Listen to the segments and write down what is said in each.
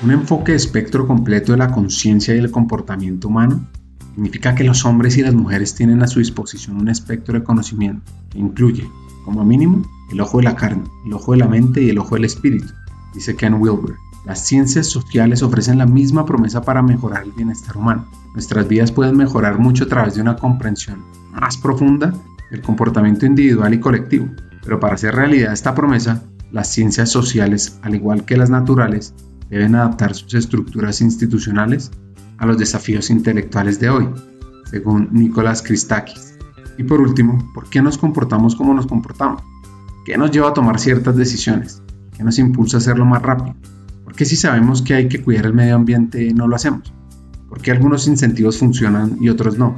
Un enfoque de espectro completo de la conciencia y el comportamiento humano significa que los hombres y las mujeres tienen a su disposición un espectro de conocimiento que incluye, como mínimo, el ojo de la carne, el ojo de la mente y el ojo del espíritu, dice Ken Wilber. Las ciencias sociales ofrecen la misma promesa para mejorar el bienestar humano. Nuestras vidas pueden mejorar mucho a través de una comprensión más profunda del comportamiento individual y colectivo. Pero para hacer realidad esta promesa, las ciencias sociales, al igual que las naturales, deben adaptar sus estructuras institucionales a los desafíos intelectuales de hoy, según Nicolás Christakis. Y por último, ¿por qué nos comportamos como nos comportamos? ¿Qué nos lleva a tomar ciertas decisiones? ¿Qué nos impulsa a hacerlo más rápido? ¿Por qué si sabemos que hay que cuidar el medio ambiente no lo hacemos? ¿Por qué algunos incentivos funcionan y otros no?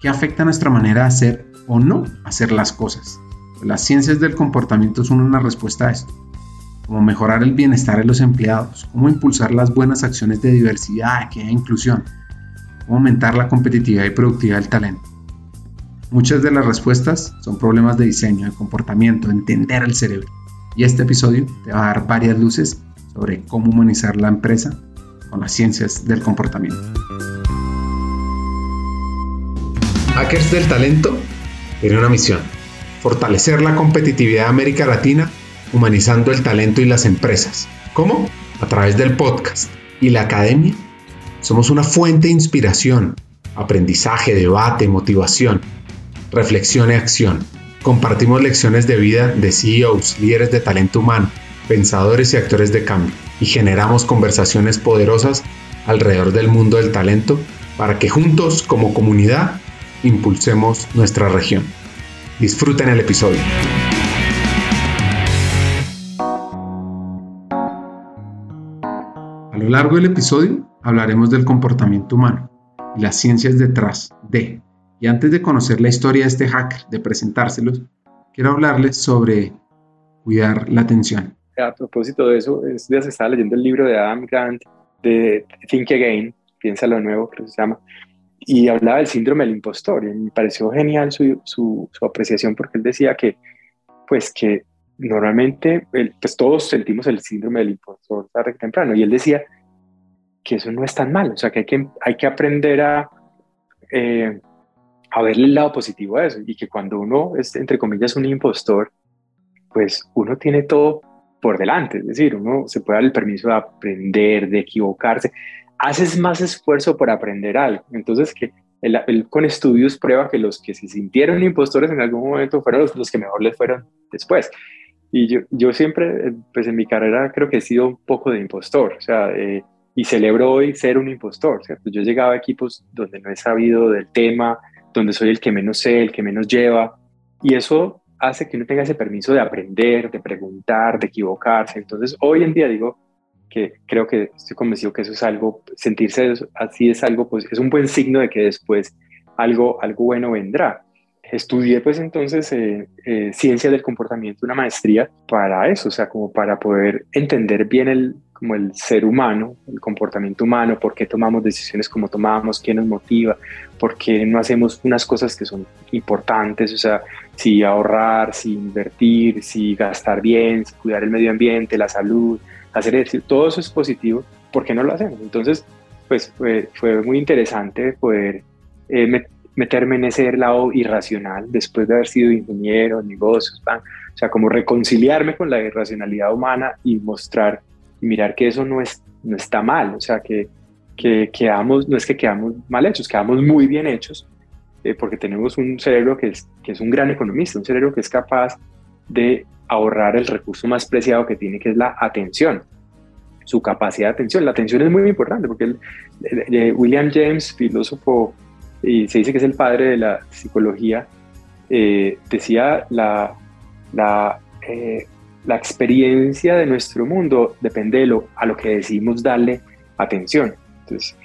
¿Qué afecta nuestra manera de hacer o no hacer las cosas? Las ciencias del comportamiento son una respuesta a esto, como mejorar el bienestar de los empleados, cómo impulsar las buenas acciones de diversidad, equidad e inclusión, cómo aumentar la competitividad y productividad del talento. Muchas de las respuestas son problemas de diseño, de comportamiento, de entender el cerebro. Y este episodio te va a dar varias luces sobre cómo humanizar la empresa con las ciencias del comportamiento. Hackers del Talento tiene una misión fortalecer la competitividad de América Latina humanizando el talento y las empresas. ¿Cómo? A través del podcast y la academia. Somos una fuente de inspiración, aprendizaje, debate, motivación, reflexión y acción. Compartimos lecciones de vida de CEOs, líderes de talento humano, pensadores y actores de cambio y generamos conversaciones poderosas alrededor del mundo del talento para que juntos como comunidad impulsemos nuestra región. Disfruten el episodio. Lo largo del episodio hablaremos del comportamiento humano y las ciencias detrás de. Y antes de conocer la historia de este hacker, de presentárselos, quiero hablarles sobre cuidar la atención. A propósito de eso, ya se estaba leyendo el libro de Adam Grant de Think Again, Piénsalo de nuevo, creo que se llama, y hablaba del síndrome del impostor y me pareció genial su, su, apreciación porque él decía que pues que normalmente pues todos sentimos el síndrome del impostor tarde que temprano y él decía que eso no es tan mal, o sea que hay que, hay que aprender a, eh, a verle el lado positivo a eso y que cuando uno es entre comillas un impostor pues uno tiene todo por delante, es decir, uno se puede dar el permiso de aprender, de equivocarse, haces más esfuerzo por aprender algo. Entonces, que él, con estudios prueba que los que se sintieron impostores en algún momento fueron los, que mejor les fueron después. Y yo, yo siempre, pues en mi carrera creo que he sido un poco de impostor, o sea, eh, y celebro hoy ser un impostor, ¿cierto? Yo he llegado a equipos donde no he sabido del tema, donde soy el que menos sé, el que menos lleva, y eso hace que uno tenga ese permiso de aprender, de preguntar, de equivocarse. Entonces, hoy en día digo, que creo que estoy convencido que eso es algo, sentirse así es algo, pues es un buen signo de que después algo, algo bueno vendrá. Estudié pues entonces eh, eh, ciencia del comportamiento, una maestría para eso, o sea, como para poder entender bien el, como el ser humano, el comportamiento humano, por qué tomamos decisiones como tomamos, qué nos motiva, por qué no hacemos unas cosas que son importantes, o sea, si ahorrar, si invertir, si gastar bien, si cuidar el medio ambiente, la salud, hacer ejercicio, todo eso es positivo, ¿por qué no lo hacemos? Entonces, pues fue, fue muy interesante poder eh, meterme en ese lado irracional después de haber sido ingeniero, negocios, o sea, como reconciliarme con la irracionalidad humana y mostrar y mirar que eso no, es, no está mal, o sea, que, que quedamos, no es que quedamos mal hechos, quedamos muy bien hechos, eh, porque tenemos un cerebro que es, que es un gran economista, un cerebro que es capaz de ahorrar el recurso más preciado que tiene, que es la atención, su capacidad de atención. La atención es muy importante porque William James, filósofo, y se dice que es el padre de la psicología, eh, decía la, la, eh, la, experiencia de nuestro mundo depende de lo, a lo que decidimos darle atención. Entonces,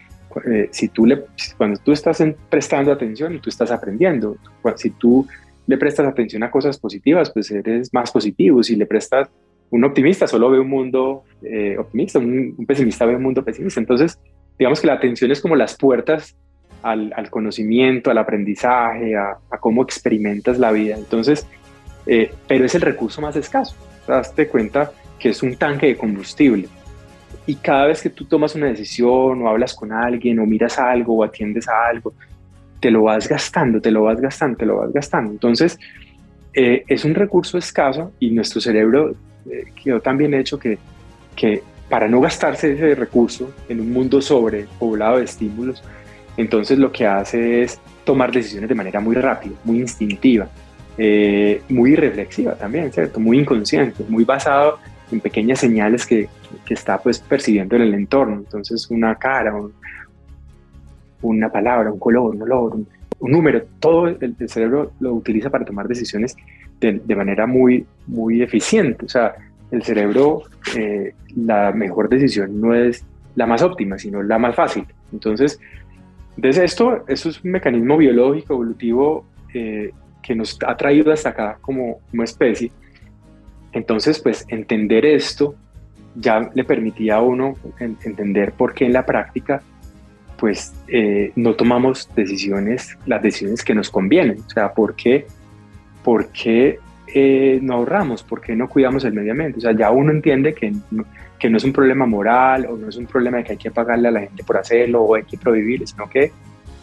eh, si tú le, cuando tú estás prestando atención, tú estás aprendiendo. Si tú le prestas atención a cosas positivas, pues eres más positivo. Si le prestas un optimista, solo ve un mundo eh, optimista, un, pesimista ve un mundo pesimista. Entonces, digamos que la atención es como las puertas al, conocimiento, al aprendizaje, a, cómo experimentas la vida. Entonces, eh, pero es el recurso más escaso. Te das cuenta que es un tanque de combustible. y cada vez que tú tomas una decisión o hablas con alguien o miras algo o atiendes a algo, te lo vas gastando, te lo vas gastando, te lo vas gastando. Entonces, eh, es un recurso escaso y nuestro cerebro eh, quedó tan hecho que, que para no gastarse ese recurso en un mundo sobrepoblado de estímulos, entonces lo que hace es tomar decisiones de manera muy rápida, muy instintiva, eh, muy reflexiva también, ¿cierto? Muy inconsciente, muy basado en pequeñas señales que, está pues percibiendo en el entorno. Entonces una cara, una palabra, un color, un olor, un, número, todo el, cerebro lo utiliza para tomar decisiones de, de, manera muy, muy eficiente. O sea, el cerebro, eh, la mejor decisión no es la más óptima, sino la más fácil. Entonces, desde esto, eso es un mecanismo biológico, evolutivo, eh, que nos ha traído hasta acá como, como especie. Entonces, pues entender esto ya le permitía a uno entender por qué en la práctica pues eh, no tomamos decisiones, las decisiones que nos convienen. O sea, ¿por qué, por qué eh, no ahorramos? ¿Por qué no cuidamos el medio ambiente? O sea, ya uno entiende que no, que no es un problema moral o no es un problema de que hay que pagarle a la gente por hacerlo o hay que prohibir, sino que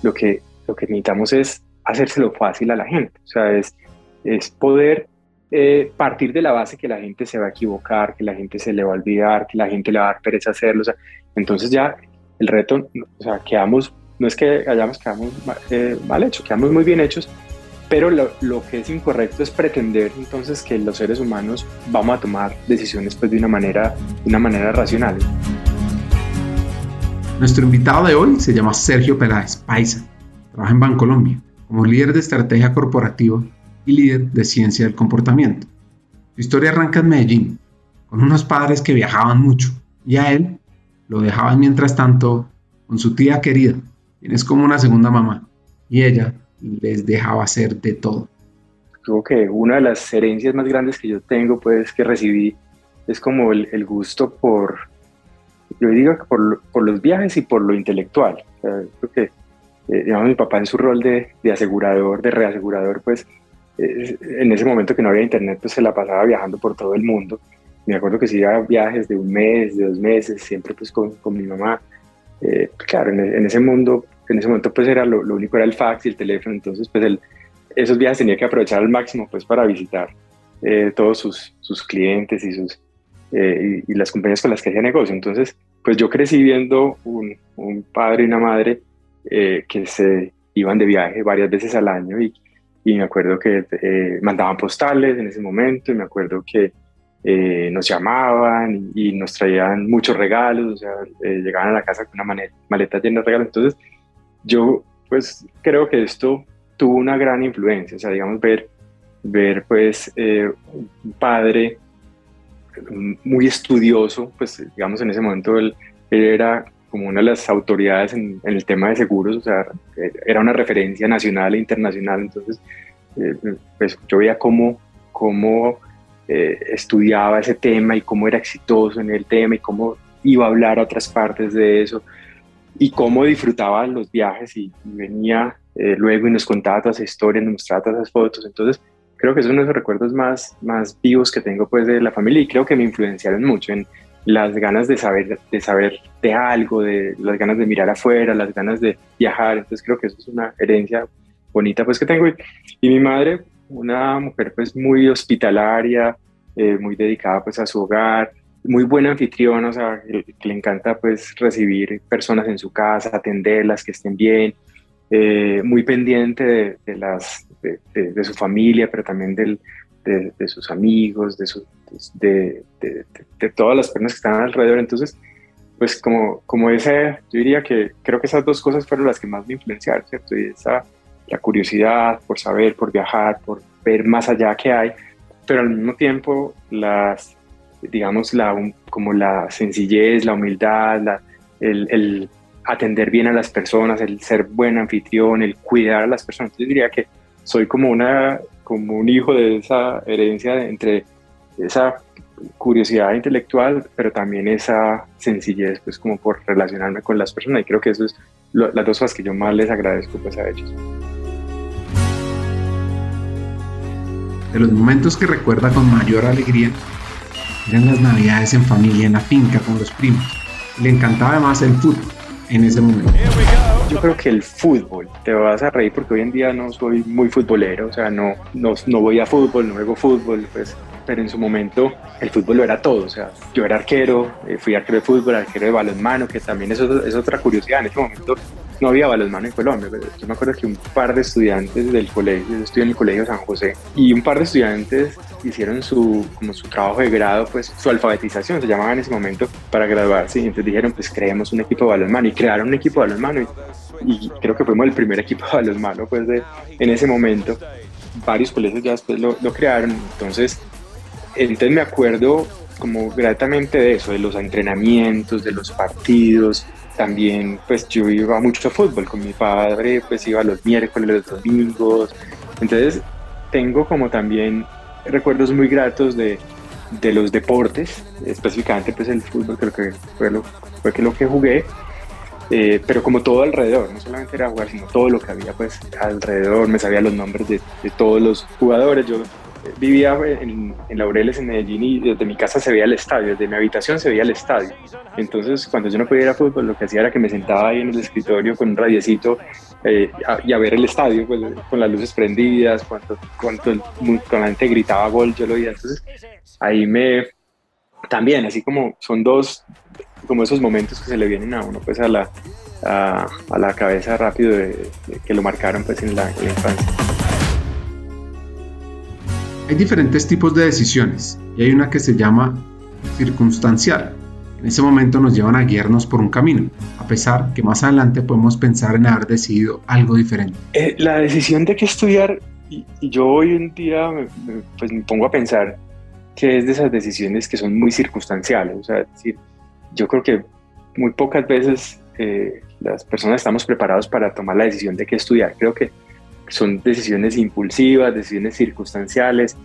lo que, lo que necesitamos es hacérselo fácil a la gente. O sea, es, es poder eh, partir de la base que la gente se va a equivocar, que la gente se le va a olvidar, que la gente le va a dar pereza hacerlo. O sea, entonces ya el reto, o sea, quedamos, no es que hayamos quedamos eh, mal hechos, quedamos muy bien hechos, pero lo, que es incorrecto es pretender entonces que los seres humanos vamos a tomar decisiones pues de una manera, una manera racional. Nuestro invitado de hoy se llama Sergio Peláez Paisa, trabaja en Bancolombia como líder de estrategia corporativa y líder de ciencia del comportamiento. Su historia arranca en Medellín, con unos padres que viajaban mucho y a él lo dejaban mientras tanto con su tía querida, quien es como una segunda mamá, y ella les dejaba hacer de todo. Creo que una de las herencias más grandes que yo tengo, pues, que recibí, es como el, gusto por, yo digo por, por, los viajes y por lo intelectual. creo que, eh, digamos, mi papá en su rol de, de asegurador, de reasegurador, pues, en ese momento que no había internet, pues se la pasaba viajando por todo el mundo. Me acuerdo que si iba viajes de un mes, de dos meses, siempre pues con, con mi mamá. Eh, claro, en, ese mundo, en ese momento pues era lo, único era el fax y el teléfono, entonces pues el, esos viajes tenía que aprovechar al máximo pues para visitar eh, todos sus, sus, clientes y, sus, eh, y, las compañías con las que hacía negocio. Entonces pues yo crecí viendo un, un padre y una madre que se iban de viaje varias veces al año y y me acuerdo que eh, mandaban postales en ese momento y me acuerdo que eh, nos llamaban y, nos traían muchos regalos, o sea, eh, llegaban a la casa con una maleta, llena de regalos. Entonces, yo pues creo que esto tuvo una gran influencia, o sea, digamos, ver, ver pues un padre muy estudioso, pues digamos en ese momento él, él era como una de las autoridades en, el tema de seguros, o sea, era una referencia nacional e internacional, entonces eh, pues yo veía cómo, cómo eh, estudiaba ese tema y cómo era exitoso en el tema y cómo iba a hablar a otras partes de eso y cómo disfrutaba los viajes y, venía eh, luego y nos contaba todas esas historias, nos mostraba todas esas fotos, entonces creo que es uno de los recuerdos más, más vivos que tengo pues de la familia y creo que me influenciaron mucho en las ganas de saber, de saber de algo, de las ganas de mirar afuera, las ganas de viajar. Entonces creo que eso es una herencia bonita pues que tengo. Y, mi madre, una mujer pues muy hospitalaria, eh, muy dedicada pues a su hogar, muy buena anfitriona, o sea, que, le encanta pues recibir personas en su casa, atenderlas, que estén bien, eh, muy pendiente de, las, de, su familia, pero también del, de, sus amigos, de, su, de, de, todas las personas que están alrededor. Entonces, pues como, como ese, yo diría que creo que esas dos cosas fueron las que más me influenciaron, ¿cierto? Y esa, la curiosidad por saber, por viajar, por ver más allá que hay, pero al mismo tiempo las, digamos, la, como la sencillez, la humildad, la, el, el, atender bien a las personas, el ser buen anfitrión, el cuidar a las personas. Yo diría que soy como una como un hijo de esa herencia entre esa curiosidad intelectual, pero también esa sencillez, pues como por relacionarme con las personas. Y creo que eso es las dos cosas que yo más les agradezco pues a ellos. De los momentos que recuerda con mayor alegría, eran las navidades en familia, en la finca, con los primos. Le encantaba además el fútbol en ese momento. Yo creo que el fútbol, te vas a reír porque hoy en día no soy muy futbolero, o sea, no, no, no voy a fútbol, no juego fútbol, pues pero en su momento el fútbol lo era todo. O sea, yo era arquero, eh, fui arquero de fútbol, arquero de balonmano, que también es, es otra curiosidad. En ese momento no había balonmano en Colombia, pero yo me acuerdo que un par de estudiantes del colegio, yo estudié en el colegio San José, y un par de estudiantes hicieron su, como su trabajo de grado, pues su alfabetización se llamaba en ese momento para graduarse, y entonces dijeron, pues creemos un equipo de balonmano, y crearon un equipo de balonmano, y, creo que fuimos el primer equipo de balonmano, pues de, en ese momento, varios colegios ya después lo, lo crearon, entonces entonces me acuerdo como gratamente de eso, de los entrenamientos, de los partidos. También pues yo iba mucho a fútbol con mi padre, pues iba los miércoles, los domingos. Entonces tengo como también recuerdos muy gratos de, de los deportes, específicamente pues el fútbol creo que fue lo, fue que, lo que jugué. Eh, pero como todo alrededor, no solamente era jugar, sino todo lo que había pues alrededor, me sabía los nombres de, de todos los jugadores, yo vivía en, Laureles, en Medellín, y desde mi casa se veía el estadio, desde mi habitación se veía el estadio. Entonces, cuando yo no podía ir a fútbol, lo que hacía era que me sentaba ahí en el escritorio con un radiecito eh, y a ver el estadio, pues, con las luces prendidas, cuando, cuando, la gente gritaba gol, yo lo oía. Entonces, ahí me. También, así como son dos, como esos momentos que se le vienen a uno, pues a la, a, la cabeza rápido de, que lo marcaron pues en la, en la infancia. Hay diferentes tipos de decisiones y hay una que se llama circunstancial. En ese momento nos llevan a guiarnos por un camino, a pesar que más adelante podemos pensar en haber decidido algo diferente. Eh, la decisión de qué estudiar, y, yo hoy en día me, pues me pongo a pensar que es de esas decisiones que son muy circunstanciales. O sea, yo creo que muy pocas veces eh, las personas estamos preparados para tomar la decisión de qué estudiar. Creo que son decisiones impulsivas, decisiones circunstanciales.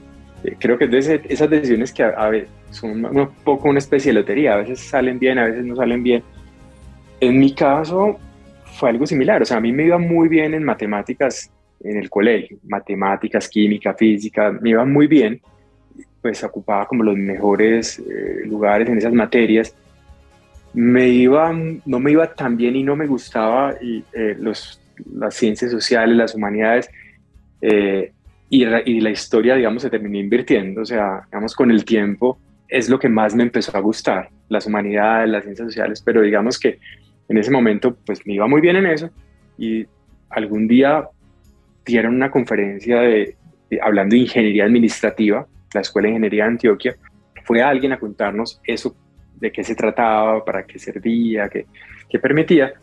Eh, creo que es de esas decisiones que a, veces son un poco una especie de lotería, a veces salen bien, a veces no salen bien. En mi caso fue algo similar, o sea, a mí me iba muy bien en matemáticas en el colegio, matemáticas, química, física, me iba muy bien, pues ocupaba como los mejores eh, lugares en esas materias. Me iba, no me iba tan bien y no me gustaba y, eh, los las ciencias sociales, las humanidades, eh, y, y, la historia, digamos, se terminó invirtiendo, o sea, digamos, con el tiempo es lo que más me empezó a gustar, las humanidades, las ciencias sociales, pero digamos que en ese momento, pues me iba muy bien en eso, y algún día dieron una conferencia de, hablando de ingeniería administrativa, la Escuela de Ingeniería de Antioquia, fue alguien a contarnos eso, de qué se trataba, para qué servía, qué, qué permitía,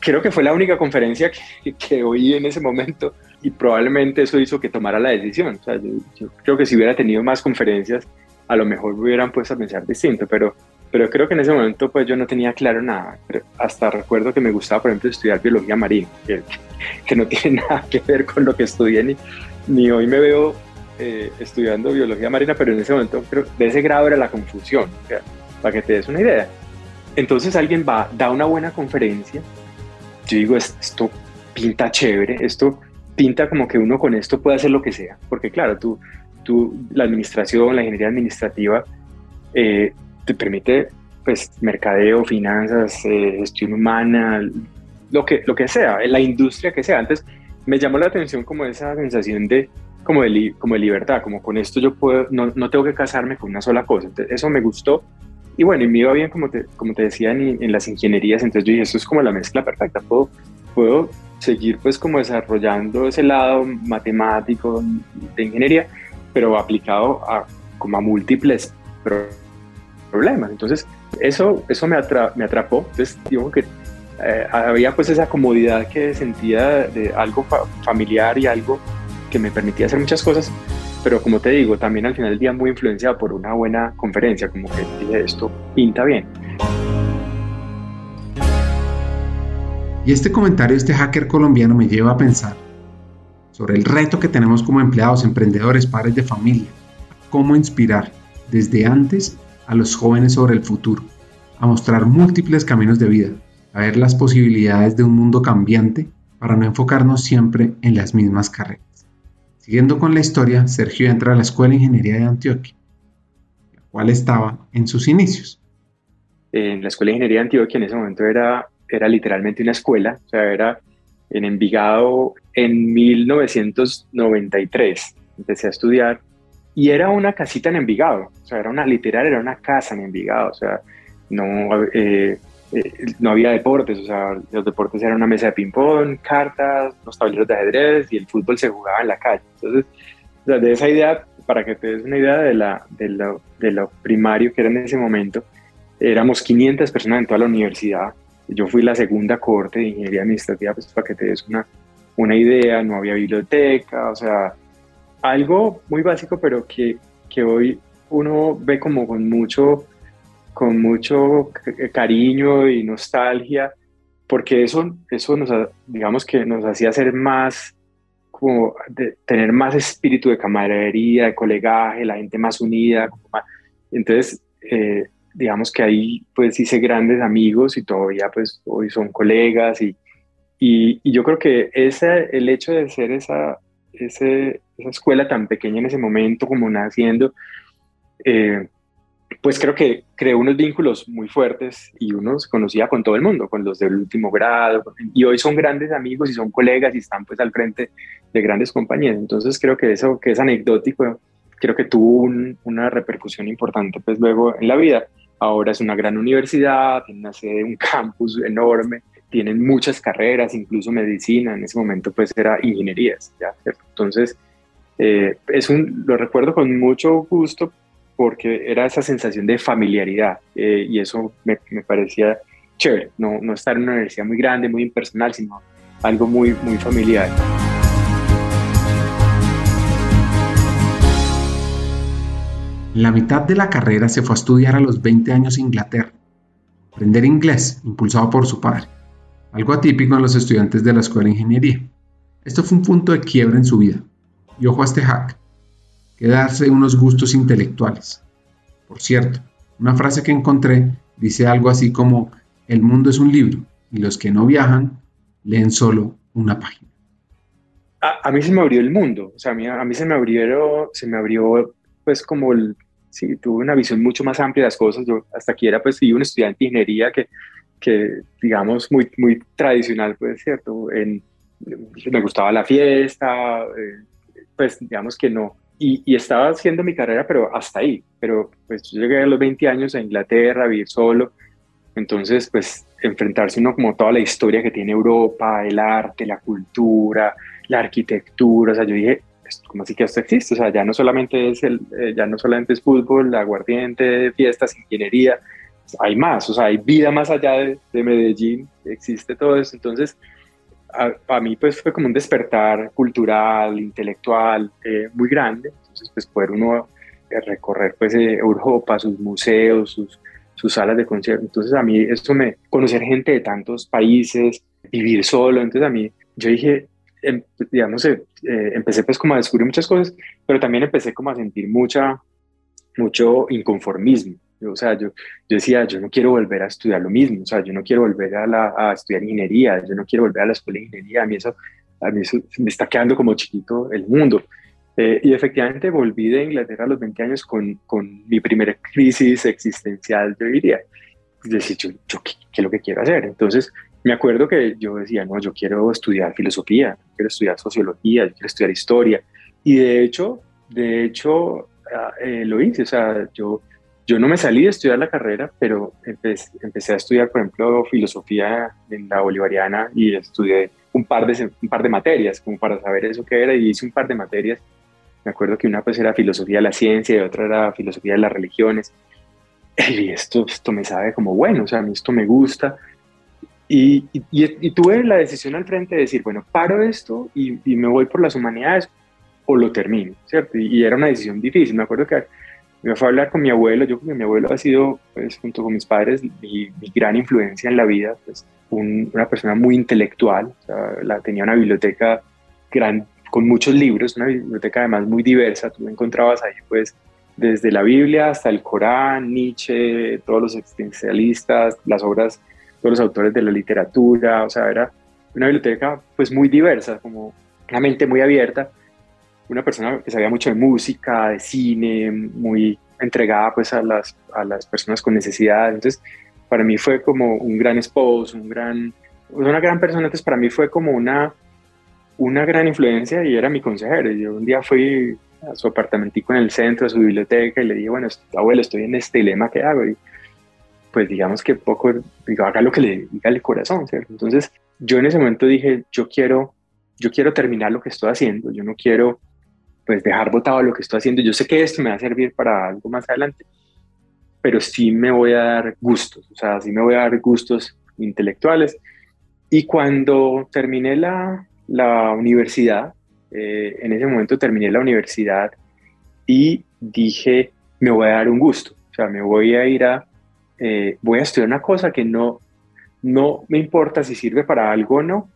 creo que fue la única conferencia que, oí en ese momento y probablemente eso hizo que tomara la decisión. O sea, yo, creo que si hubiera tenido más conferencias, a lo mejor me hubieran puesto a pensar distinto, pero, pero creo que en ese momento pues yo no tenía claro nada. hasta recuerdo que me gustaba, por ejemplo, estudiar biología marina, que, que no tiene nada que ver con lo que estudié, ni, ni hoy me veo eh, estudiando biología marina, pero en ese momento creo, de ese grado era la confusión, para que te des una idea. Entonces alguien va, da una buena conferencia, yo digo, esto pinta chévere, esto pinta como que uno con esto puede hacer lo que sea, porque claro, tú, tú la administración, la ingeniería administrativa, eh, te permite pues mercadeo, finanzas, eh, gestión humana, lo que, lo que sea, la industria que sea. Antes me llamó la atención como esa sensación de como de, como de libertad, como con esto yo puedo, no, no tengo que casarme con una sola cosa. Entonces, eso me gustó y bueno, y me iba bien, como te, como te decía, en, las ingenierías, entonces yo dije, esto es como la mezcla perfecta, puedo, puedo seguir pues como desarrollando ese lado matemático de ingeniería, pero aplicado a, como a múltiples problemas. Entonces, eso, eso me, me atrapó, entonces digo que eh, había pues esa comodidad que sentía de algo familiar y algo que me permitía hacer muchas cosas, pero como te digo, también al final del día muy influenciado por una buena conferencia, como que dije, esto pinta bien. Y este comentario de este hacker colombiano me lleva a pensar sobre el reto que tenemos como empleados, emprendedores, padres de familia, cómo inspirar desde antes a los jóvenes sobre el futuro, a mostrar múltiples caminos de vida, a ver las posibilidades de un mundo cambiante para no enfocarnos siempre en las mismas carreras. Siguiendo con la historia, Sergio entra a la Escuela de Ingeniería de Antioquia, cual estaba en sus inicios. En la Escuela de Ingeniería de Antioquia en ese momento era, era literalmente una escuela, o sea, era en Envigado en 1993. Empecé a estudiar y era una casita en Envigado, o sea, era una literal, era una casa en Envigado, o sea, no, eh, eh, no había deportes, o sea, los deportes eran una mesa de ping-pong, cartas, los tableros de ajedrez y el fútbol se jugaba en la calle. Entonces, de esa idea, para que te des una idea de, la, lo, de lo primario que era en ese momento, éramos 500 personas en toda la universidad. Yo fui la segunda corte de ingeniería administrativa, pues para que te des una, una idea, no había biblioteca, o sea, algo muy básico, pero que, que hoy uno ve como con mucho con mucho cariño y nostalgia, porque eso, eso nos, digamos que nos hacía ser más, como tener más espíritu de camaradería, de colegaje, la gente más unida. Entonces, eh, digamos que ahí pues hice grandes amigos y todavía pues hoy son colegas y, y, yo creo que ese, el hecho de ser esa, ese, esa escuela tan pequeña en ese momento como naciendo, eh, pues creo que creó unos vínculos muy fuertes y uno se conocía con todo el mundo, con los del último grado, y hoy son grandes amigos y son colegas y están pues al frente de grandes compañías. Entonces creo que eso que es anecdótico, creo que tuvo una repercusión importante pues luego en la vida. Ahora es una gran universidad, tiene una sede, un campus enorme, tienen muchas carreras, incluso medicina, en ese momento pues era ingenierías. Entonces, eh, es un, lo recuerdo con mucho gusto porque era esa sensación de familiaridad eh, y eso me, me, parecía chévere, no, no estar en una universidad muy grande, muy impersonal, sino algo muy, muy familiar. La mitad de la carrera se fue a estudiar a los 20 años en Inglaterra, aprender inglés, impulsado por su padre, algo atípico en los estudiantes de la escuela de ingeniería. Esto fue un punto de quiebra en su vida. Y ojo a este hack, que darse unos gustos intelectuales. Por cierto, una frase que encontré dice algo así como, el mundo es un libro y los que no viajan leen solo una página. A, mí se me abrió el mundo, o sea, a mí, a mí se me abrió, se me abrió pues como el, sí, tuve una visión mucho más amplia de las cosas. Yo hasta aquí era pues sí, un estudiante de ingeniería que, que digamos, muy, muy tradicional, pues, ¿cierto? En, me gustaba la fiesta, eh, pues digamos que no, y, estaba haciendo mi carrera, pero hasta ahí. Pero pues yo llegué a los 20 años a Inglaterra a vivir solo. Entonces, pues enfrentarse uno como toda la historia que tiene Europa, el arte, la cultura, la arquitectura. O sea, yo dije, pues, ¿cómo así que esto existe? O sea, ya no solamente es, el, eh, ya no solamente es fútbol, aguardiente, fiestas, ingeniería. Hay más, o sea, hay vida más allá de, de Medellín, existe todo eso. Entonces, a, mí pues fue como un despertar cultural, intelectual eh, muy grande. Entonces pues poder uno eh, recorrer pues eh, Europa, sus museos, sus, sus salas de concierto. Entonces a mí esto me, conocer gente de tantos países, vivir solo. Entonces a mí, yo dije, em, digamos, empecé pues como a descubrir muchas cosas, pero también empecé como a sentir mucha, mucho inconformismo o sea, yo, yo decía, yo no quiero volver a estudiar lo mismo, o sea, yo no quiero volver a, la, a estudiar ingeniería, yo no quiero volver a la escuela de ingeniería, a mí eso, a mí eso me está quedando como chiquito el mundo. Eh, y efectivamente volví de Inglaterra a los 20 años con, con mi primera crisis existencial, yo diría. Decir, yo, yo ¿qué, ¿qué, es lo que quiero hacer? Entonces, me acuerdo que yo decía, no, yo quiero estudiar filosofía, quiero estudiar sociología, quiero estudiar historia. Y de hecho, de hecho, ah, eh, lo hice, o sea, yo yo no me salí de estudiar la carrera, pero empecé, a estudiar, por ejemplo, filosofía en la bolivariana y estudié un par, de, un par de materias como para saber eso qué era y hice un par de materias. Me acuerdo que una pues era filosofía de la ciencia y otra era filosofía de las religiones. Y esto, esto me sabe como bueno, o sea, a mí esto me gusta. Y, y, tuve la decisión al frente de decir, bueno, paro esto y, y, me voy por las humanidades o lo termino, ¿cierto? Y, era una decisión difícil. Me acuerdo que me fue a hablar con mi abuelo, yo creo que mi abuelo ha sido, pues, junto con mis padres, mi, gran influencia en la vida, pues, una persona muy intelectual, la, tenía una biblioteca gran, con muchos libros, una biblioteca además muy diversa, tú encontrabas ahí pues desde la Biblia hasta el Corán, Nietzsche, todos los existencialistas, las obras, todos los autores de la literatura, o sea, era una biblioteca pues muy diversa, como una mente muy abierta, una persona que sabía mucho de música, de cine, muy, entregada pues a las, a las personas con necesidad. Entonces, para mí fue como un gran esposo, un gran, una gran persona. Entonces, para mí fue como una, una gran influencia y era mi consejero. Yo un día fui a su apartamentico en el centro, a su biblioteca y le dije, bueno, abuelo, estoy en este dilema, ¿qué hago? Y pues digamos que poco, digo, haga lo que le diga el corazón, ¿cierto? Entonces, yo en ese momento dije, yo quiero, yo quiero terminar lo que estoy haciendo, yo no quiero pues dejar botado lo que estoy haciendo. Yo sé que esto me va a servir para algo más adelante, pero sí me voy a dar gustos, o sea, sí me voy a dar gustos intelectuales. Y cuando terminé la, la universidad, eh, en ese momento terminé la universidad y dije, me voy a dar un gusto, o sea, me voy a ir a, eh, voy a estudiar una cosa que no, no me importa si sirve para algo o no,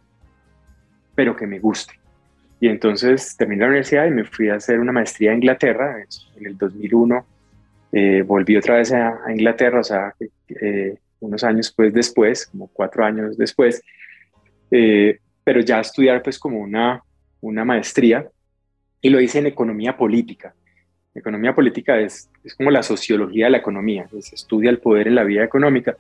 pero que me guste. Y entonces terminé la universidad y me fui a hacer una maestría en Inglaterra. En el 2001 eh, volví otra vez a, Inglaterra, o sea, eh, unos años pues después, como cuatro años después, eh, pero ya estudiar pues como una, una maestría y lo hice en economía política. Economía política es, es como la sociología de la economía, se estudia el poder en la vida económica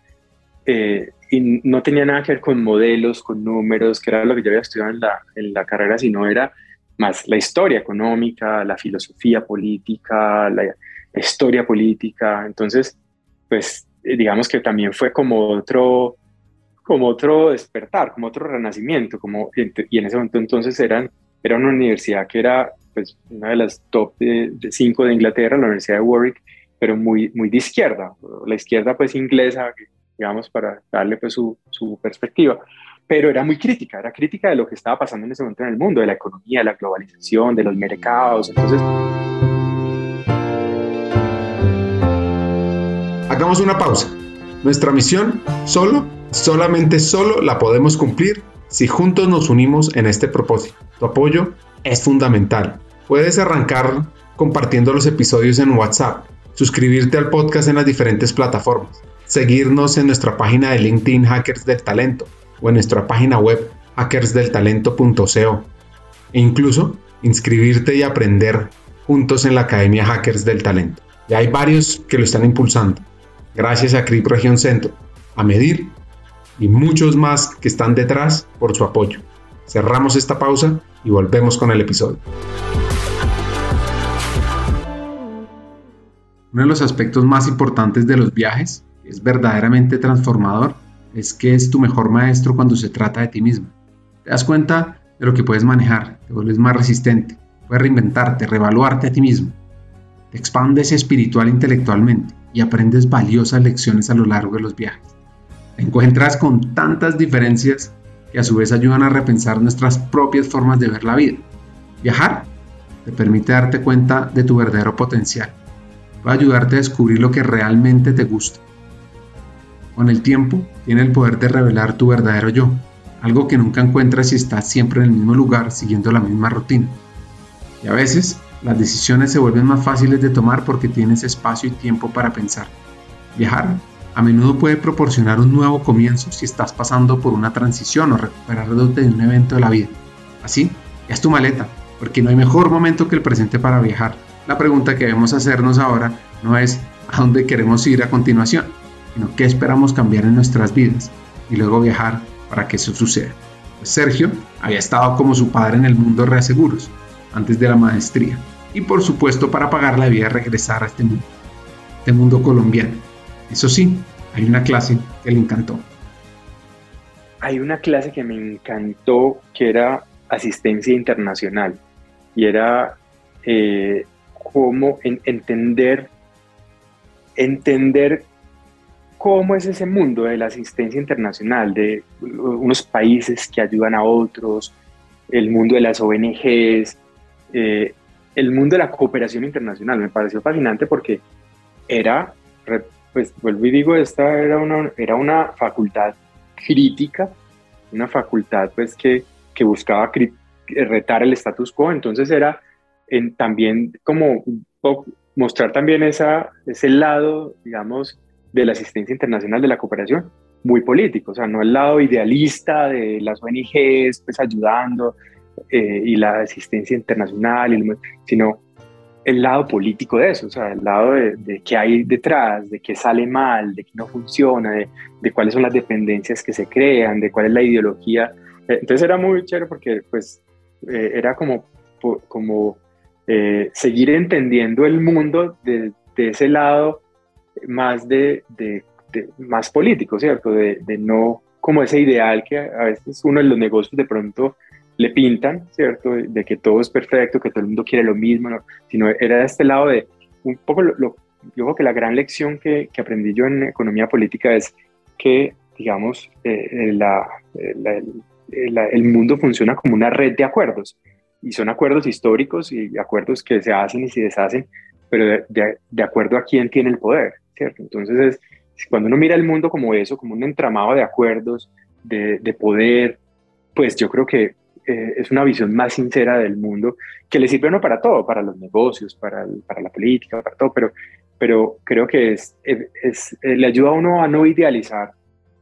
eh, y no tenía nada que ver con modelos, con números, que era lo que yo había estudiado en la, en la carrera, sino era más la historia económica, la filosofía política, la, historia política. Entonces, pues eh, digamos que también fue como otro, como otro despertar, como otro renacimiento, como, y en ese momento entonces eran, era una universidad que era pues, una de las top de, cinco de Inglaterra, la Universidad de Warwick, pero muy, muy de izquierda, la izquierda pues inglesa, digamos, para darle pues su, su perspectiva pero era muy crítica, era crítica de lo que estaba pasando en ese momento en el mundo, de la economía, de la globalización, de los mercados. Entonces. Hagamos una pausa. Nuestra misión solo, solamente solo la podemos cumplir si juntos nos unimos en este propósito. Tu apoyo es fundamental. Puedes arrancar compartiendo los episodios en WhatsApp, suscribirte al podcast en las diferentes plataformas seguirnos en nuestra página de LinkedIn Hackers del Talento o en nuestra página web hackersdeltalento.co e incluso inscribirte y aprender juntos en la Academia Hackers del Talento. Ya hay varios que lo están impulsando, gracias a CRIP Región Centro, a Medir y muchos más que están detrás por su apoyo. Cerramos esta pausa y volvemos con el episodio. Uno de los aspectos más importantes de los viajes es verdaderamente transformador es que es tu mejor maestro cuando se trata de ti mismo. Te das cuenta de lo que puedes manejar, te vuelves más resistente, puedes reinventarte, revaluarte a ti mismo. Te expandes espiritual e intelectualmente y aprendes valiosas lecciones a lo largo de los viajes. Te encuentras con tantas diferencias que a su vez ayudan a repensar nuestras propias formas de ver la vida. Viajar te permite darte cuenta de tu verdadero potencial. Puede ayudarte a descubrir lo que realmente te gusta con el tiempo, tiene el poder de revelar tu verdadero yo, algo que nunca encuentras si estás siempre en el mismo lugar siguiendo la misma rutina. Y a veces, las decisiones se vuelven más fáciles de tomar porque tienes espacio y tiempo para pensar. Viajar a menudo puede proporcionar un nuevo comienzo si estás pasando por una transición o recuperándote de un evento de la vida. Así, es tu maleta, porque no hay mejor momento que el presente para viajar. La pregunta que debemos hacernos ahora no es a dónde queremos ir a continuación, sino qué esperamos cambiar en nuestras vidas y luego viajar para que eso suceda. Pues Sergio había estado como su padre en el mundo de reaseguros antes de la maestría y por supuesto para pagar la vida regresar a este mundo, este mundo colombiano. Eso sí, hay una clase que le encantó. Hay una clase que me encantó que era asistencia internacional y era eh, cómo entender entender cómo es ese mundo de la asistencia internacional, de unos países que ayudan a otros, el mundo de las ONGs, eh, el mundo de la cooperación internacional. Me pareció fascinante porque era, pues vuelvo y digo, esta era una, era una facultad crítica, una facultad pues que, que buscaba retar el status quo, entonces era en, también como mostrar también esa, ese lado, digamos, de la asistencia internacional de la cooperación muy político, o sea, no el lado idealista de las ONGs pues ayudando eh, y la asistencia internacional, sino el lado político de eso, o sea, el lado de, de qué hay detrás, de qué sale mal, de qué no funciona, de, cuáles son las dependencias que se crean, de cuál es la ideología. Eh, entonces era muy chévere porque pues eh, era como, como seguir entendiendo el mundo de ese lado más de, de, más político, ¿cierto? De, no como ese ideal que a veces uno en los negocios de pronto le pintan, ¿cierto? De que todo es perfecto, que todo el mundo quiere lo mismo, ¿no? sino era de este lado de un poco lo, yo creo que la gran lección que, que, aprendí yo en economía política es que, digamos, eh, la, el mundo funciona como una red de acuerdos y son acuerdos históricos y acuerdos que se hacen y se deshacen, pero de, de, acuerdo a quién tiene el poder, ¿cierto? Entonces, es, cuando uno mira el mundo como eso, como un entramado de acuerdos, de, de poder, pues yo creo que eh, es una visión más sincera del mundo que le sirve no para todo, para los negocios, para, para la política, para todo, pero, pero creo que es, es, eh, le ayuda a uno a no idealizar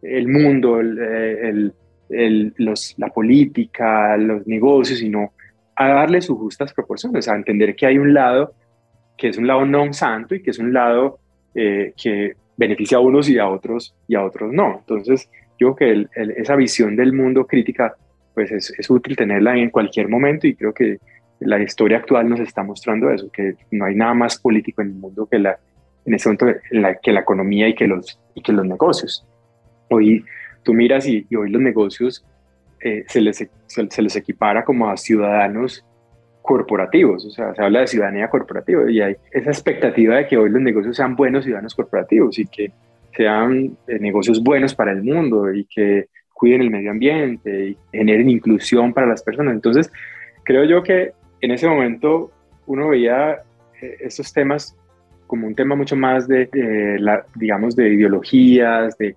el mundo, el, eh, el, los, la política, los negocios, sino a darle sus justas proporciones, a entender que hay un lado que es un lado no santo y que es un lado que beneficia a unos y a otros y a otros no. Entonces, yo creo que esa visión del mundo crítica pues es, útil tenerla en cualquier momento y creo que la historia actual nos está mostrando eso, que no hay nada más político en el mundo que la, en ese momento que la economía y que los, y que los negocios. Hoy tú miras y, hoy los negocios eh, se, les, se, les equipara como a ciudadanos corporativos, o sea, se habla de ciudadanía corporativa y hay esa expectativa de que hoy los negocios sean buenos ciudadanos corporativos y que sean eh, negocios buenos para el mundo y que cuiden el medio ambiente y generen inclusión para las personas. Entonces, creo yo que en ese momento uno veía eh, estos temas como un tema mucho más de, digamos, de ideologías, de,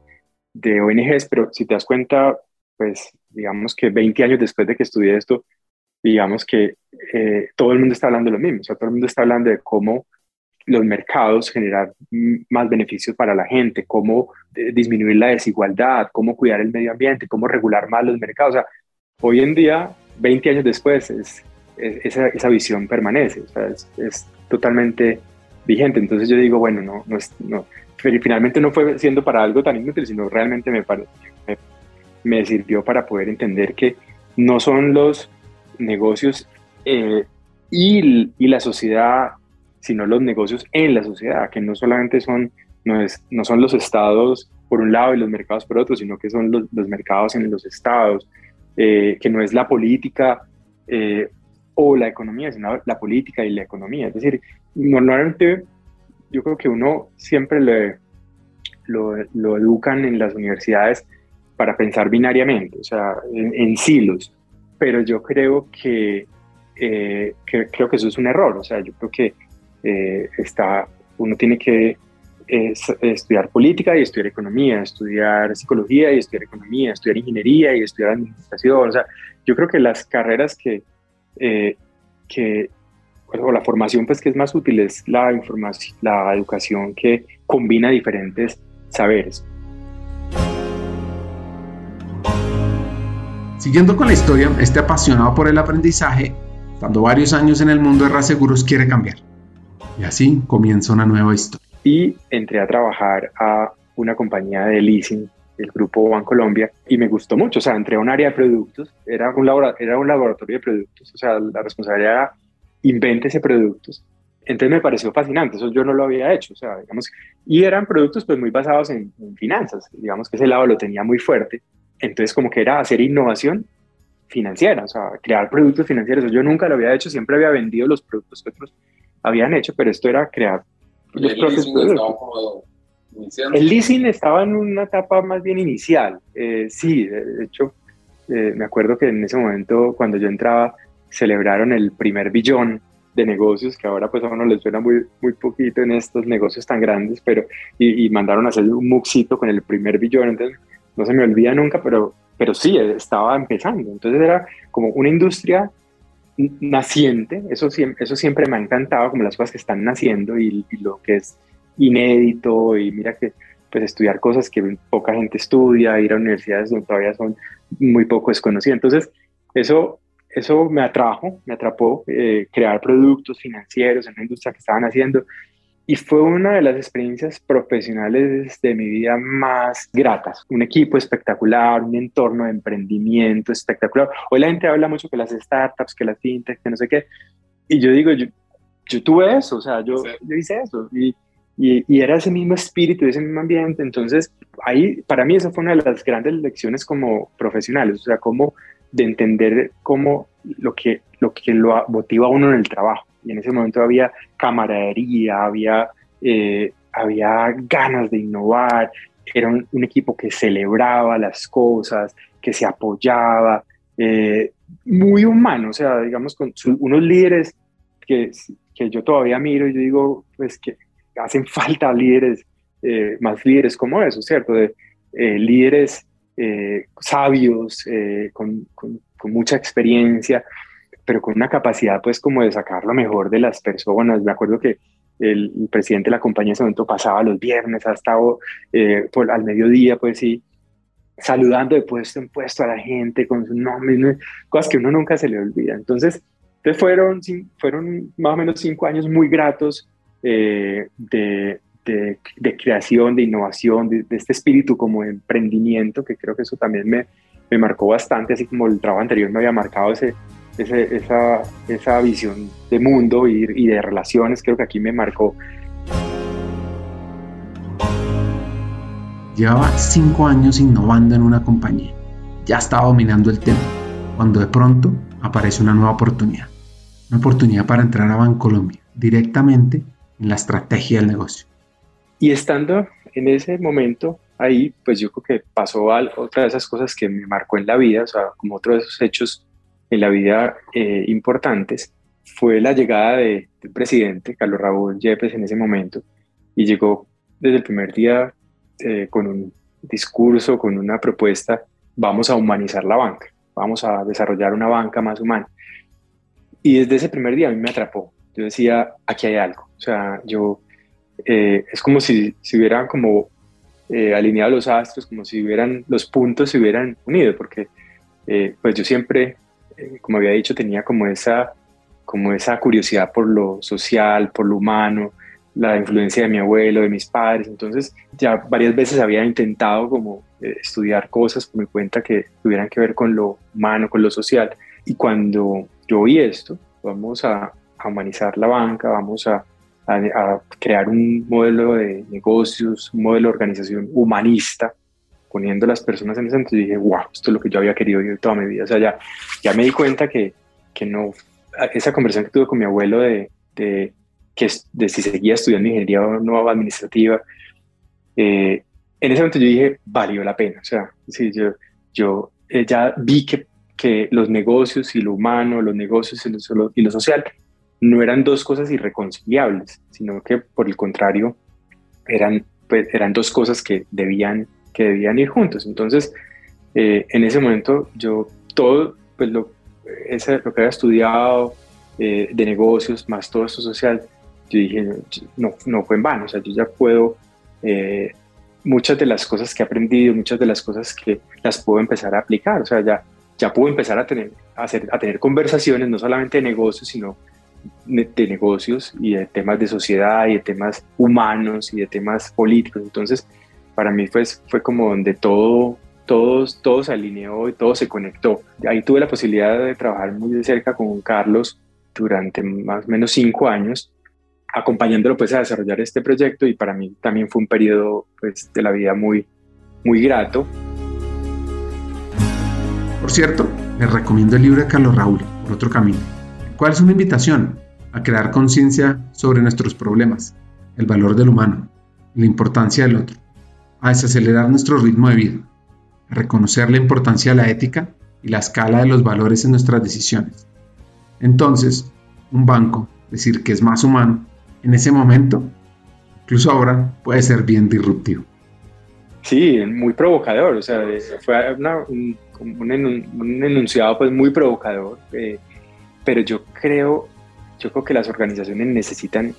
de, ONGs, pero si te das cuenta, pues digamos que 20 años después de que estudié esto, digamos que eh, todo el mundo está hablando de lo mismo, o sea, todo el mundo está hablando de cómo los mercados, generar más beneficios para la gente, cómo eh, disminuir la desigualdad, cómo cuidar el medio ambiente, cómo regular más los mercados. O sea, hoy en día, 20 años después, es, esa, esa, visión permanece, o sea, es, totalmente vigente. Entonces yo digo, bueno, no, no, es, no, finalmente no fue siendo para algo tan inútil, sino realmente me, me, me sirvió para poder entender que no son los negocios eh, y, y, la sociedad sino los negocios en la sociedad, que no solamente son, no, es, no son los estados por un lado y los mercados por otro, sino que son los, los mercados en los estados, eh, que no es la política eh, o la economía, sino la política y la economía. Es decir, normalmente yo creo que uno siempre le, lo, lo educan en las universidades para pensar binariamente, o sea, en, silos, pero yo creo que, eh, que, creo que eso es un error, o sea, yo creo que eh, está, uno tiene que estudiar política y estudiar economía, estudiar psicología y estudiar economía, estudiar ingeniería y estudiar administración. O sea, yo creo que las carreras que, eh, que o la formación pues que es más útil es la información, la educación que combina diferentes saberes. Siguiendo con la historia, este apasionado por el aprendizaje, cuando varios años en el mundo de Seguros quiere cambiar. Y así comienza una nueva historia. Y entré a trabajar a una compañía de leasing del grupo Bancolombia y me gustó mucho. O sea, entré a un área de productos, era un, era un laboratorio de productos, o sea, la responsabilidad era invéntese productos. Entonces me pareció fascinante, eso yo no lo había hecho, o sea, digamos, y eran productos pues muy basados en, en finanzas, digamos que ese lado lo tenía muy fuerte. Entonces como que era hacer innovación financiera, o sea, crear productos financieros. Yo nunca lo había hecho, siempre había vendido los productos que otros habían hecho, pero esto era crear los propios productos. El leasing estaba en una etapa más bien inicial. Eh, sí, de hecho, eh, me acuerdo que en ese momento, cuando yo entraba, celebraron el primer billón de negocios, que ahora pues a uno les suena muy, muy poquito en estos negocios tan grandes, pero y, y mandaron a hacer un muxito con el primer billón, entonces no se me olvida nunca, pero, pero sí, estaba empezando. Entonces era como una industria naciente, eso siempre, eso siempre me ha encantado, como las cosas que están naciendo y, lo que es inédito y mira que pues estudiar cosas que poca gente estudia, ir a universidades donde todavía son muy poco desconocidas. Entonces, eso eso me atrajo, me atrapó eh, crear productos financieros en la industria que estaban haciendo y fue una de las experiencias profesionales de mi vida más gratas. Un equipo espectacular, un entorno de emprendimiento espectacular. Hoy la gente habla mucho que las startups, que las fintech, que no sé qué. Y yo digo, yo, yo tuve eso, o sea, yo, yo hice eso. Y, y, y, era ese mismo espíritu, ese mismo ambiente. Entonces, ahí, para mí, esa fue una de las grandes lecciones como profesionales, o sea, como de entender cómo lo que lo, que lo motiva a uno en el trabajo y en ese momento había camaradería, había, eh, había ganas de innovar, era un, equipo que celebraba las cosas, que se apoyaba, eh, muy humano, o sea, digamos, con unos líderes que, que yo todavía miro y yo digo, pues que hacen falta líderes, eh, más líderes como eso, ¿cierto? De, líderes sabios, con, con, con, mucha experiencia, pero con una capacidad pues como de sacar lo mejor de las personas. Me acuerdo que el, presidente de la compañía en ese momento pasaba los viernes hasta eh, por, al mediodía, pues sí, saludando de puesto en puesto a la gente con sus nombres, cosas que uno nunca se le olvida. Entonces, fueron, fueron más o menos cinco años muy gratos eh, de, de, creación, de innovación, de, de, este espíritu como de emprendimiento, que creo que eso también me, me marcó bastante, así como el trabajo anterior me había marcado ese, esa, esa visión de mundo y, y de relaciones, creo que aquí me marcó. Llevaba cinco años innovando en una compañía. Ya estaba dominando el tema, cuando de pronto aparece una nueva oportunidad. Una oportunidad para entrar a Bancolombia, directamente en la estrategia del negocio. Y estando en ese momento ahí, pues yo creo que pasó otra de esas cosas que me marcó en la vida, o sea, como otro de esos hechos en la vida eh, importantes fue la llegada de, del presidente, Carlos Raúl Yepes, en ese momento, y llegó desde el primer día eh, con un discurso, con una propuesta, vamos a humanizar la banca, vamos a desarrollar una banca más humana. Y desde ese primer día a mí me atrapó. Yo decía, aquí hay algo. O sea, yo, eh, es como si, si hubieran como alineado los astros, como si hubieran, los puntos se hubieran unido, porque pues yo siempre como había dicho, tenía como esa, como esa curiosidad por lo social, por lo humano, la influencia de mi abuelo, de mis padres. Entonces ya varias veces había intentado como eh, estudiar cosas por mi cuenta que tuvieran que ver con lo humano, con lo social. Y cuando yo vi esto, vamos a, humanizar la banca, vamos a, a, crear un modelo de negocios, un modelo de organización humanista, poniendo las personas en el centro dije, wow, esto es lo que yo había querido vivir toda mi vida. O sea, ya, ya me di cuenta que, que no, esa conversación que tuve con mi abuelo de, de que de si seguía estudiando ingeniería o no administrativa, eh, en ese momento yo dije, valió la pena. O sea, sí, yo, yo eh, ya vi que, que los negocios y lo humano, los negocios y lo, y lo social, no eran dos cosas irreconciliables, sino que por el contrario, eran, pues, eran dos cosas que debían que debían ir juntos. Entonces, eh, en ese momento yo todo, pues lo, ese, lo que había estudiado eh, de negocios, más todo esto social, yo dije, no, no fue en vano, o sea, yo ya puedo, eh, muchas de las cosas que he aprendido, muchas de las cosas que las puedo empezar a aplicar, o sea, ya, ya puedo empezar a tener, a, hacer, a tener conversaciones, no solamente de negocios, sino de negocios y de temas de sociedad y de temas humanos y de temas políticos. Entonces, para mí fue, fue como donde todo, todos, todo se alineó y todo se conectó. Ahí tuve la posibilidad de trabajar muy de cerca con Carlos durante más o menos cinco años, acompañándolo pues a desarrollar este proyecto y para mí también fue un periodo pues de la vida muy, muy grato. Por cierto, les recomiendo el libro de Carlos Raúl, Por otro camino, ¿Cuál es una invitación a crear conciencia sobre nuestros problemas, el valor del humano, la importancia del otro a desacelerar nuestro ritmo de vida, a reconocer la importancia de la ética y la escala de los valores en nuestras decisiones. Entonces, un banco, decir que es más humano, en ese momento, incluso ahora, puede ser bien disruptivo. Sí, muy provocador, o sea, fue un, un, enunciado pues muy provocador, eh, pero yo creo, yo creo que las organizaciones necesitan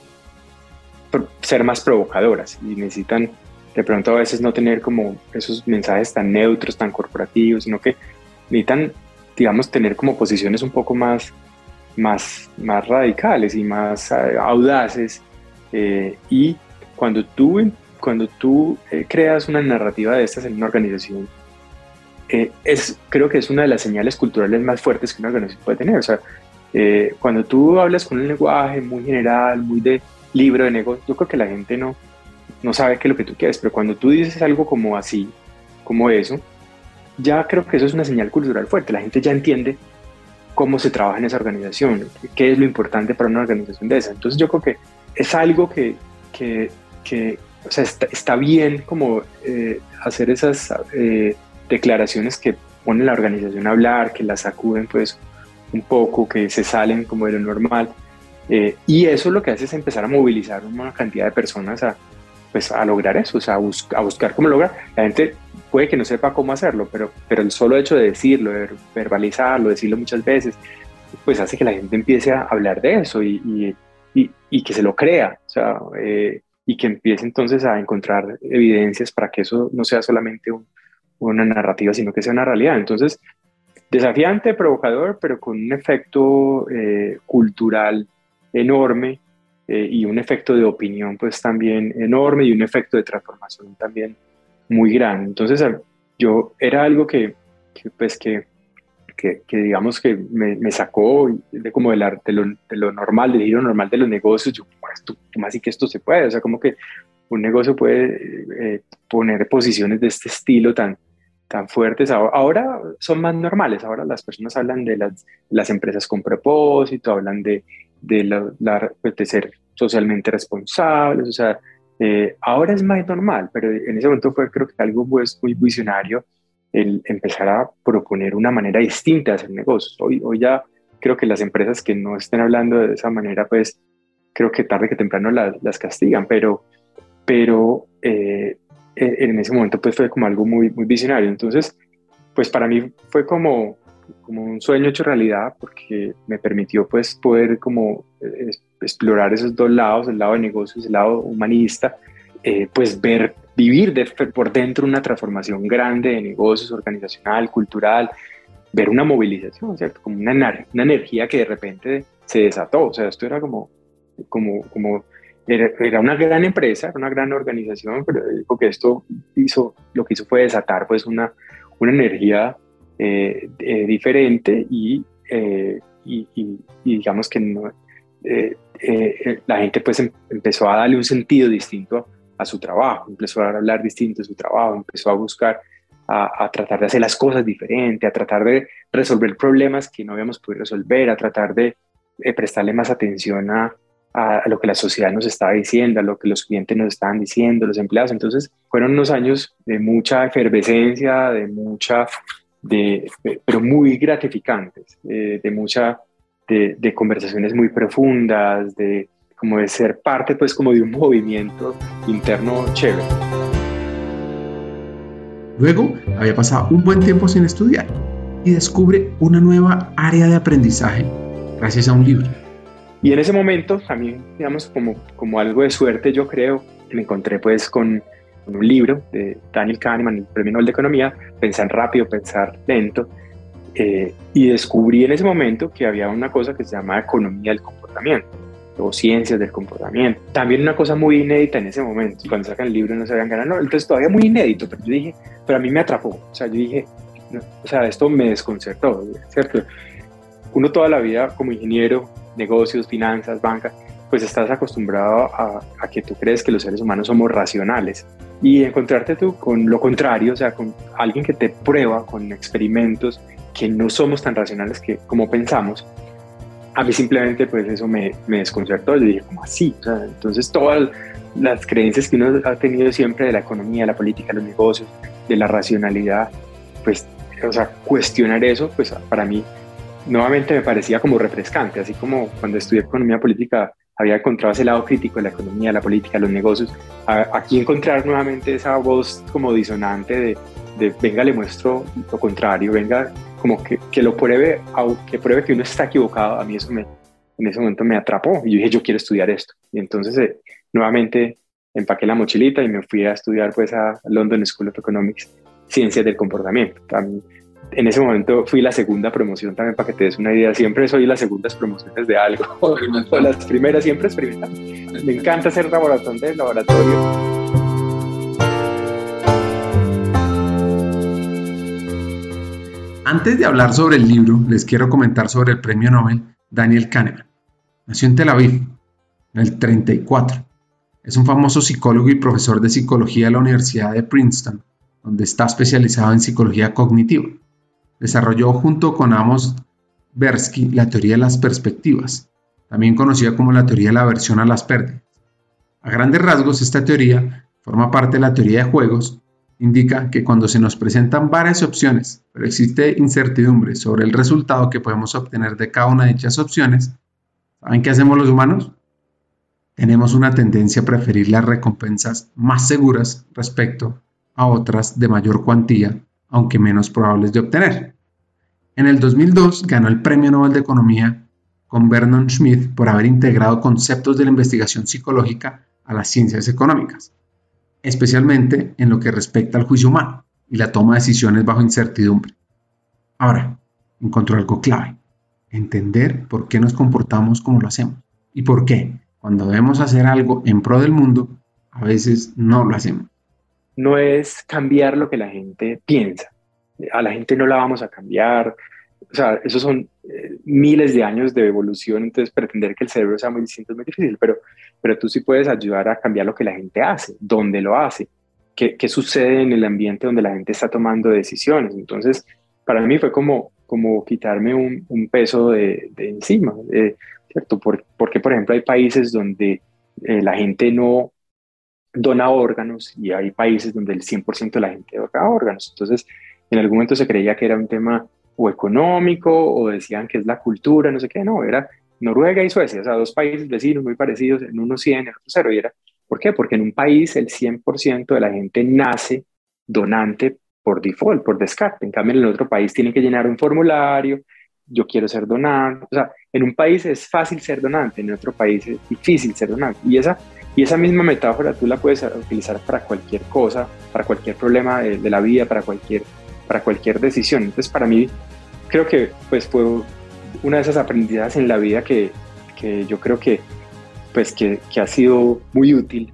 ser más provocadoras y necesitan de pronto a veces no tener como esos mensajes tan neutros, tan corporativos, sino que necesitan digamos, tener como posiciones un poco más, más, más radicales y más eh, audaces. Eh, y cuando tú, cuando tú creas una narrativa de estas en una organización, es, creo que es una de las señales culturales más fuertes que una organización puede tener. O sea, cuando tú hablas con un lenguaje muy general, muy de libro de negocio, yo creo que la gente no, no sabe qué es lo que tú quieres, pero cuando tú dices algo como así, como eso, ya creo que eso es una señal cultural fuerte. La gente ya entiende cómo se trabaja en esa organización, qué es lo importante para una organización de esa. Entonces yo creo que es algo que, que, que o sea, está, bien como eh, hacer esas eh, declaraciones que ponen la organización a hablar, que la sacuden pues un poco, que se salen como de lo normal. Eh, y eso lo que hace es empezar a movilizar una cantidad de personas a, pues, a lograr eso, o sea, a, buscar cómo lograr. La gente puede que no sepa cómo hacerlo, pero, pero el solo hecho de decirlo, de verbalizarlo, decirlo muchas veces, pues hace que la gente empiece a hablar de eso y, y, y, que se lo crea, o sea, eh, y que empiece entonces a encontrar evidencias para que eso no sea solamente una narrativa, sino que sea una realidad. Entonces, desafiante, provocador, pero con un efecto eh, cultural enorme eh, y un efecto de opinión pues también enorme y un efecto de transformación también muy grande. Entonces yo era algo que, pues que, que, digamos que me, me, sacó de como de, la, de, lo, de, lo, normal, del giro normal de los negocios, yo, pues, tú, y que esto se puede, o sea, como que un negocio puede eh, poner posiciones de este estilo tan, tan fuertes. Ahora, son más normales, ahora las personas hablan de las, las empresas con propósito, hablan de, de, la, pues, de ser socialmente responsables, o sea, eh, ahora es más normal, pero en ese momento fue creo que algo pues, muy visionario el empezar a proponer una manera distinta de hacer negocios. Hoy, hoy ya creo que las empresas que no estén hablando de esa manera, pues creo que tarde que temprano las, las castigan, pero, pero eh, en ese momento pues fue como algo muy, muy visionario. Entonces, pues para mí fue como como un sueño hecho realidad porque me permitió pues poder como eh, explorar esos dos lados, el lado de negocios, el lado humanista, eh, pues ver, vivir por dentro una transformación grande de negocios, organizacional, cultural, ver una movilización, ¿cierto? Como una, una energía que de repente se desató, o sea, esto era como, como, como era, era, una gran empresa, una gran organización, pero digo que esto hizo, lo que hizo fue desatar pues una, una energía eh, eh, diferente eh, y, y, digamos que no, la gente pues em, empezó a darle un sentido distinto a, su trabajo, empezó a hablar distinto de su trabajo, empezó a buscar a, tratar de hacer las cosas diferente, a tratar de resolver problemas que no habíamos podido resolver, a tratar de prestarle más atención a, a, lo que la sociedad nos estaba diciendo, a lo que los clientes nos estaban diciendo, los empleados. Entonces fueron unos años de mucha efervescencia, de mucha de, pero muy gratificantes, eh, de mucha, de, de, conversaciones muy profundas, de como de ser parte pues como de un movimiento interno chévere. Luego había pasado un buen tiempo sin estudiar y descubre una nueva área de aprendizaje gracias a un libro. Y en ese momento también, digamos, como, como algo de suerte, yo creo, me encontré pues con un libro de Daniel Kahneman, el premio Nobel de Economía, Pensar rápido, pensar lento, eh, y descubrí en ese momento que había una cosa que se llama economía del comportamiento o ciencias del comportamiento. También una cosa muy inédita en ese momento, cuando sacan el libro no se habían ganado, entonces todavía muy inédito, pero yo dije, pero a mí me atrapó, o sea, yo dije, o sea, esto me desconcertó, ¿cierto? Uno toda la vida como ingeniero, negocios, finanzas, banca, pues estás acostumbrado a, a que tú crees que los seres humanos somos racionales y encontrarte tú con lo contrario, o sea, con alguien que te prueba con experimentos que no somos tan racionales que, como pensamos, a mí simplemente pues eso me, me desconcertó, yo dije, ¿cómo así? O sea, entonces todas las creencias que uno ha tenido siempre de la economía, la política, los negocios, de la racionalidad, pues, o sea, cuestionar eso, pues para mí nuevamente me parecía como refrescante, así como cuando estudié economía política había encontrado ese lado crítico de la economía, la política, los negocios. aquí encontrar nuevamente esa voz como disonante de, de, venga, le muestro lo contrario, venga, como que, que lo pruebe, que pruebe que uno está equivocado, a mí eso me, en ese momento me atrapó y yo dije, yo quiero estudiar esto. Y entonces eh, nuevamente empaqué la mochilita y me fui a estudiar pues a London School of Economics, Ciencias del Comportamiento. También en ese momento fui la segunda promoción también para que te des una idea. Siempre soy las segundas promociones de algo. o las primeras siempre experimentando. Me encanta hacer laboratorio laboratorio. Antes de hablar sobre el libro, les quiero comentar sobre el premio Nobel Daniel Kahneman. Nació en Tel Aviv en el 34. Es un famoso psicólogo y profesor de psicología de la Universidad de Princeton, donde está especializado en psicología cognitiva. Desarrolló junto con Amos Bersky la teoría de las perspectivas, también conocida como la teoría de la aversión a las pérdidas. A grandes rasgos, esta teoría forma parte de la teoría de juegos indica que cuando se nos presentan varias opciones, pero existe incertidumbre sobre el resultado que podemos obtener de cada una de dichas opciones, ¿saben qué hacemos los humanos? Tenemos una tendencia a preferir las recompensas más seguras respecto a otras de mayor cuantía, aunque menos probables de obtener. En el 2002 ganó el Premio Nobel de Economía con Vernon Schmidt por haber integrado conceptos de la investigación psicológica a las ciencias económicas especialmente en lo que respecta al juicio humano y la toma de decisiones bajo incertidumbre. Ahora, encontró algo clave, entender por qué nos comportamos como lo hacemos y por qué, cuando debemos hacer algo en pro del mundo, a veces no lo hacemos. No es cambiar lo que la gente piensa. A la gente no la vamos a cambiar. O sea, esos son eh, miles de años de evolución, entonces pretender que el cerebro sea muy distinto es muy difícil, pero pero tú sí puedes ayudar a cambiar lo que la gente hace, dónde lo hace, qué, qué sucede en el ambiente donde la gente está tomando decisiones. Entonces, para mí fue como, como quitarme un, un peso de, de encima, ¿cierto? porque, por ejemplo, hay países donde eh, la gente no dona órganos y hay países donde el 100% de la gente dona órganos. Entonces, en algún momento se creía que era un tema o económico o decían que es la cultura, no sé qué, no, era Noruega y Suecia, o sea, dos países vecinos muy parecidos, en uno 100, en otro 0. Y era, ¿por qué? Porque en un país el 100% de la gente nace donante por default, por descarte. En cambio, en el otro país tienen que llenar un formulario, yo quiero ser donante. O sea, en un país es fácil ser donante, en otro país es difícil ser donante. Y esa, y esa misma metáfora tú la puedes utilizar para cualquier cosa, para cualquier problema de la vida, para cualquier, para cualquier decisión. Entonces, para mí, creo que pues fue una de esas aprendizajes en la vida que, que yo creo que, pues que, que ha sido muy útil,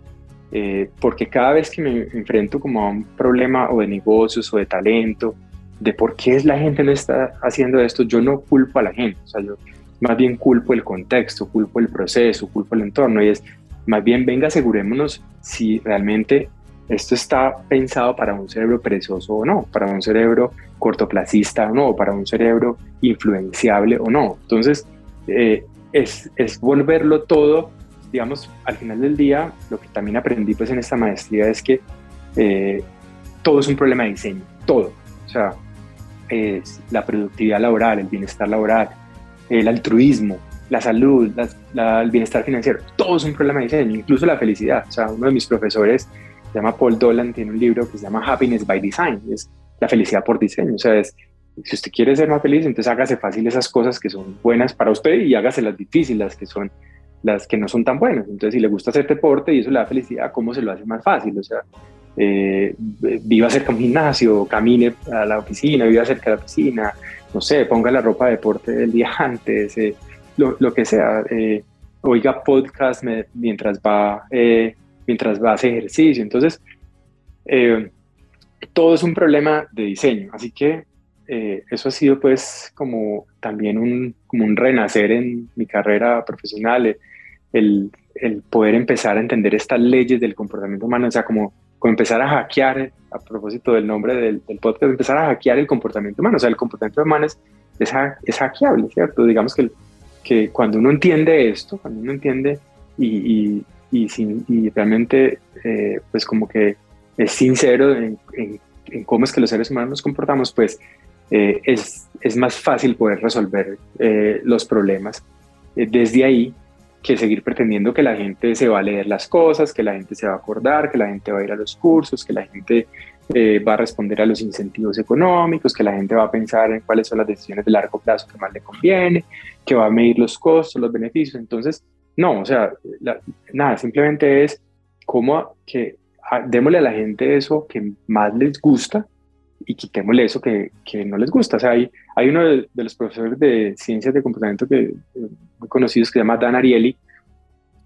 eh, porque cada vez que me enfrento como a un problema o de negocios o de talento, de por qué es la gente no está haciendo esto, yo no culpo a la gente, o sea, yo más bien culpo el contexto, culpo el proceso, culpo el entorno, y es más bien venga, asegurémonos si realmente esto está pensado para un cerebro perezoso o no, para un cerebro cortoplacista o no, para un cerebro influenciable o no. Entonces, eh, es, es, volverlo todo, digamos, al final del día, lo que también aprendí pues en esta maestría es que eh, todo es un problema de diseño, todo. O sea, es la productividad laboral, el bienestar laboral, el altruismo, la salud, el bienestar financiero, todo es un problema de diseño, incluso la felicidad. O sea, uno de mis profesores se llama Paul Dolan, tiene un libro que se llama Happiness by Design, es la felicidad por diseño, o sea, es, si usted quiere ser más feliz, entonces hágase fácil esas cosas que son buenas para usted y hágase las difíciles, las que son las que no son tan buenas. Entonces, si le gusta hacer deporte y eso le da felicidad, ¿cómo se lo hace más fácil? O sea, eh, viva cerca de un gimnasio, camine a la oficina, viva cerca de la oficina, no sé, ponga la ropa de deporte del día antes, eh, lo, lo, que sea, eh, oiga podcast mientras va eh, mientras va a hacer ejercicio. Entonces, eh, todo es un problema de diseño. Así que eh, eso ha sido pues como también un, como un renacer en mi carrera profesional, el, el, poder empezar a entender estas leyes del comportamiento humano, o sea, como, como empezar a hackear, a propósito del nombre del, podcast, empezar a hackear el comportamiento humano. O sea, el comportamiento humano es, es, hackeable, ¿cierto? Digamos que, que cuando uno entiende esto, cuando uno entiende y, y, sin, y realmente eh, pues como que es sincero en, cómo es que los seres humanos nos comportamos, pues eh, es, es, más fácil poder resolver eh, los problemas desde ahí que seguir pretendiendo que la gente se va a leer las cosas, que la gente se va a acordar, que la gente va a ir a los cursos, que la gente va a responder a los incentivos económicos, que la gente va a pensar en cuáles son las decisiones de largo plazo que más le conviene, que va a medir los costos, los beneficios. Entonces, no, o sea, nada, simplemente es como que démosle a la gente eso que más les gusta y quitémosle eso que, que, no les gusta. O sea, hay, hay uno de, los profesores de ciencias de comportamiento que, eh, muy conocidos que se llama Dan Ariely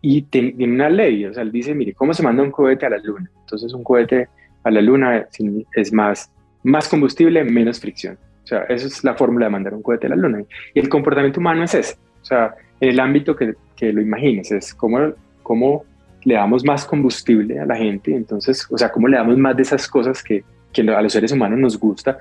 y tiene una ley, o sea, él dice, mire, ¿cómo se manda un cohete a la luna? Entonces un cohete a la luna es más, más combustible, menos fricción. O sea, esa es la fórmula de mandar un cohete a la luna. Y el comportamiento humano es ese. O sea, en el ámbito que, que lo imagines, es cómo, cómo le damos más combustible a la gente, entonces, o sea, cómo le damos más de esas cosas que, que a los seres humanos nos gusta.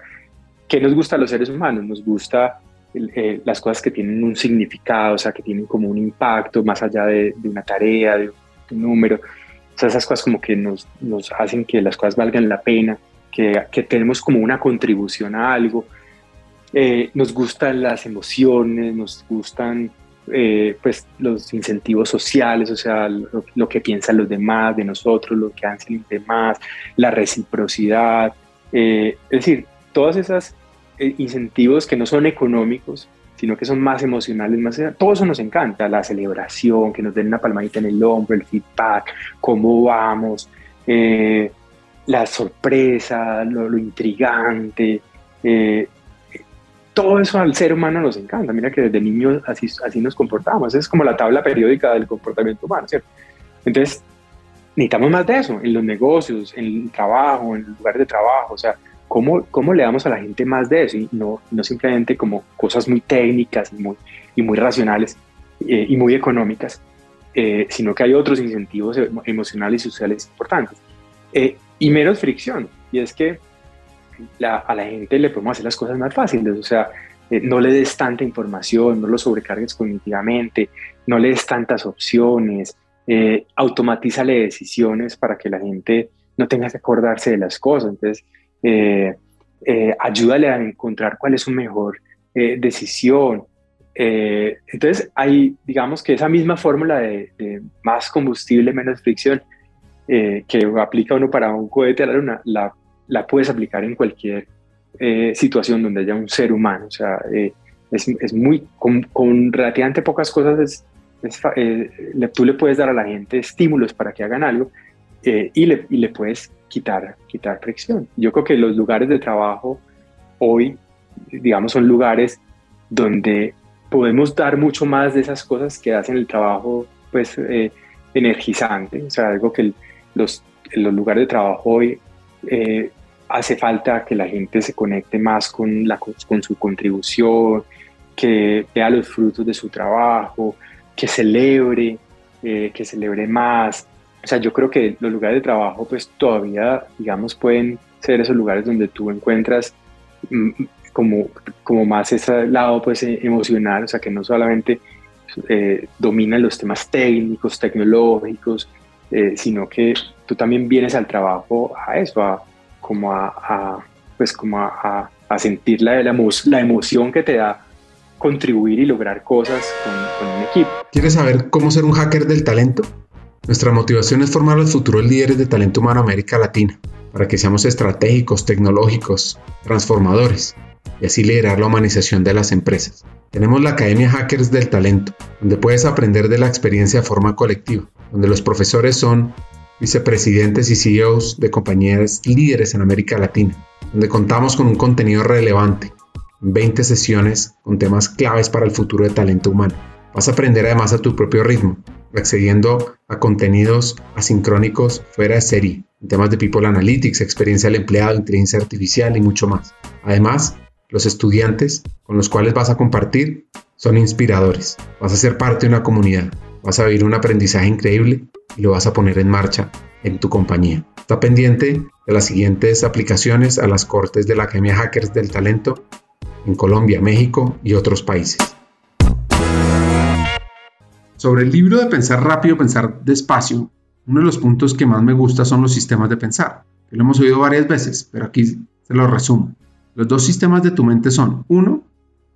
¿Qué nos gusta a los seres humanos? Nos gusta eh, las cosas que tienen un significado, o sea, que tienen como un impacto más allá de, una tarea, de un número. O sea, esas cosas como que nos, nos hacen que las cosas valgan la pena, que, que tenemos como una contribución a algo. Eh, nos gustan las emociones, nos gustan eh, pues los incentivos sociales, o sea, lo, que piensan los demás de nosotros, lo que hacen los demás, la reciprocidad, eh, es decir, todos esos eh, incentivos que no son económicos, sino que son más emocionales, más todo eso nos encanta, la celebración, que nos den una palmadita en el hombro, el feedback, cómo vamos, la sorpresa, lo, lo intrigante, todo eso al ser humano nos encanta. Mira que desde niños así, así nos comportamos. Es como la tabla periódica del comportamiento humano, ¿cierto? Entonces, necesitamos más de eso en los negocios, en el trabajo, en el lugar de trabajo. O sea, ¿cómo, cómo le damos a la gente más de eso? Y no, no simplemente como cosas muy técnicas y muy, y muy racionales eh, y muy económicas, eh, sino que hay otros incentivos emocionales y sociales importantes. Eh, y menos fricción. Y es que a la gente le podemos hacer las cosas más fáciles, o sea, eh, no le des tanta información, no lo sobrecargues cognitivamente, no le des tantas opciones, eh, automatízale decisiones para que la gente no tenga que acordarse de las cosas. Entonces, eh, eh, ayúdale a encontrar cuál es su mejor decisión. entonces, hay, digamos que esa misma fórmula de, más combustible, menos fricción, que aplica uno para un cohete a la luna, la la puedes aplicar en cualquier eh, situación donde haya un ser humano. O sea, eh, es, es, muy, con, relativamente pocas cosas, es, eh, tú le puedes dar a la gente estímulos para que hagan algo y, le, y le puedes quitar, quitar fricción. Yo creo que los lugares de trabajo hoy, digamos, son lugares donde podemos dar mucho más de esas cosas que hacen el trabajo, pues, energizante. O sea, algo que los, los lugares de trabajo hoy eh, hace falta que la gente se conecte más con, la, con su contribución, que vea los frutos de su trabajo, que celebre, eh, que celebre más. O sea, yo creo que los lugares de trabajo pues todavía, digamos, pueden ser esos lugares donde tú encuentras mm, como, como más ese lado pues e, emocional, o sea, que no solamente eh, dominan los temas técnicos, tecnológicos, eh, sino que tú también vienes al trabajo a eso, a, como a, pues como a, a sentir la, la, la, emoción que te da contribuir y lograr cosas con, un equipo. ¿Quieres saber cómo ser un hacker del talento? Nuestra motivación es formar los futuros líderes de talento humano América Latina, para que seamos estratégicos, tecnológicos, transformadores y así liderar la humanización de las empresas. Tenemos la Academia Hackers del Talento, donde puedes aprender de la experiencia de forma colectiva, donde los profesores son vicepresidentes y CEOs de compañías líderes en América Latina, donde contamos con un contenido relevante, 20 sesiones con temas claves para el futuro de talento humano. Vas a aprender además a tu propio ritmo, accediendo a contenidos asincrónicos fuera de serie, en temas de People Analytics, experiencia del empleado, inteligencia artificial y mucho más. Además, los estudiantes con los cuales vas a compartir son inspiradores. Vas a ser parte de una comunidad, vas a vivir un aprendizaje increíble y lo vas a poner en marcha en tu compañía. Está pendiente de las siguientes aplicaciones a las cortes de la Academia Hackers del Talento en Colombia, México y otros países. Sobre el libro de Pensar rápido, pensar despacio, uno de los puntos que más me gusta son los sistemas de pensar, lo hemos oído varias veces, pero aquí se lo resumo. Los dos sistemas de tu mente son, uno,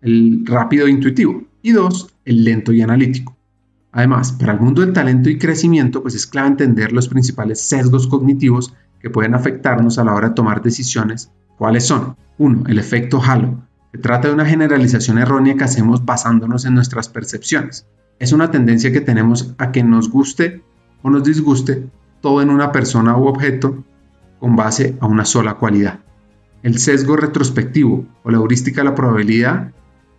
el rápido e intuitivo, y dos, el lento y analítico. Además, para el mundo del talento y crecimiento, pues es clave entender los principales sesgos cognitivos que pueden afectarnos a la hora de tomar decisiones. ¿Cuáles son? Uno, el efecto halo. Se trata de una generalización errónea que hacemos basándonos en nuestras percepciones. Es una tendencia que tenemos a que nos guste o nos disguste todo en una persona u objeto con base a una sola cualidad. El sesgo retrospectivo o la heurística de la probabilidad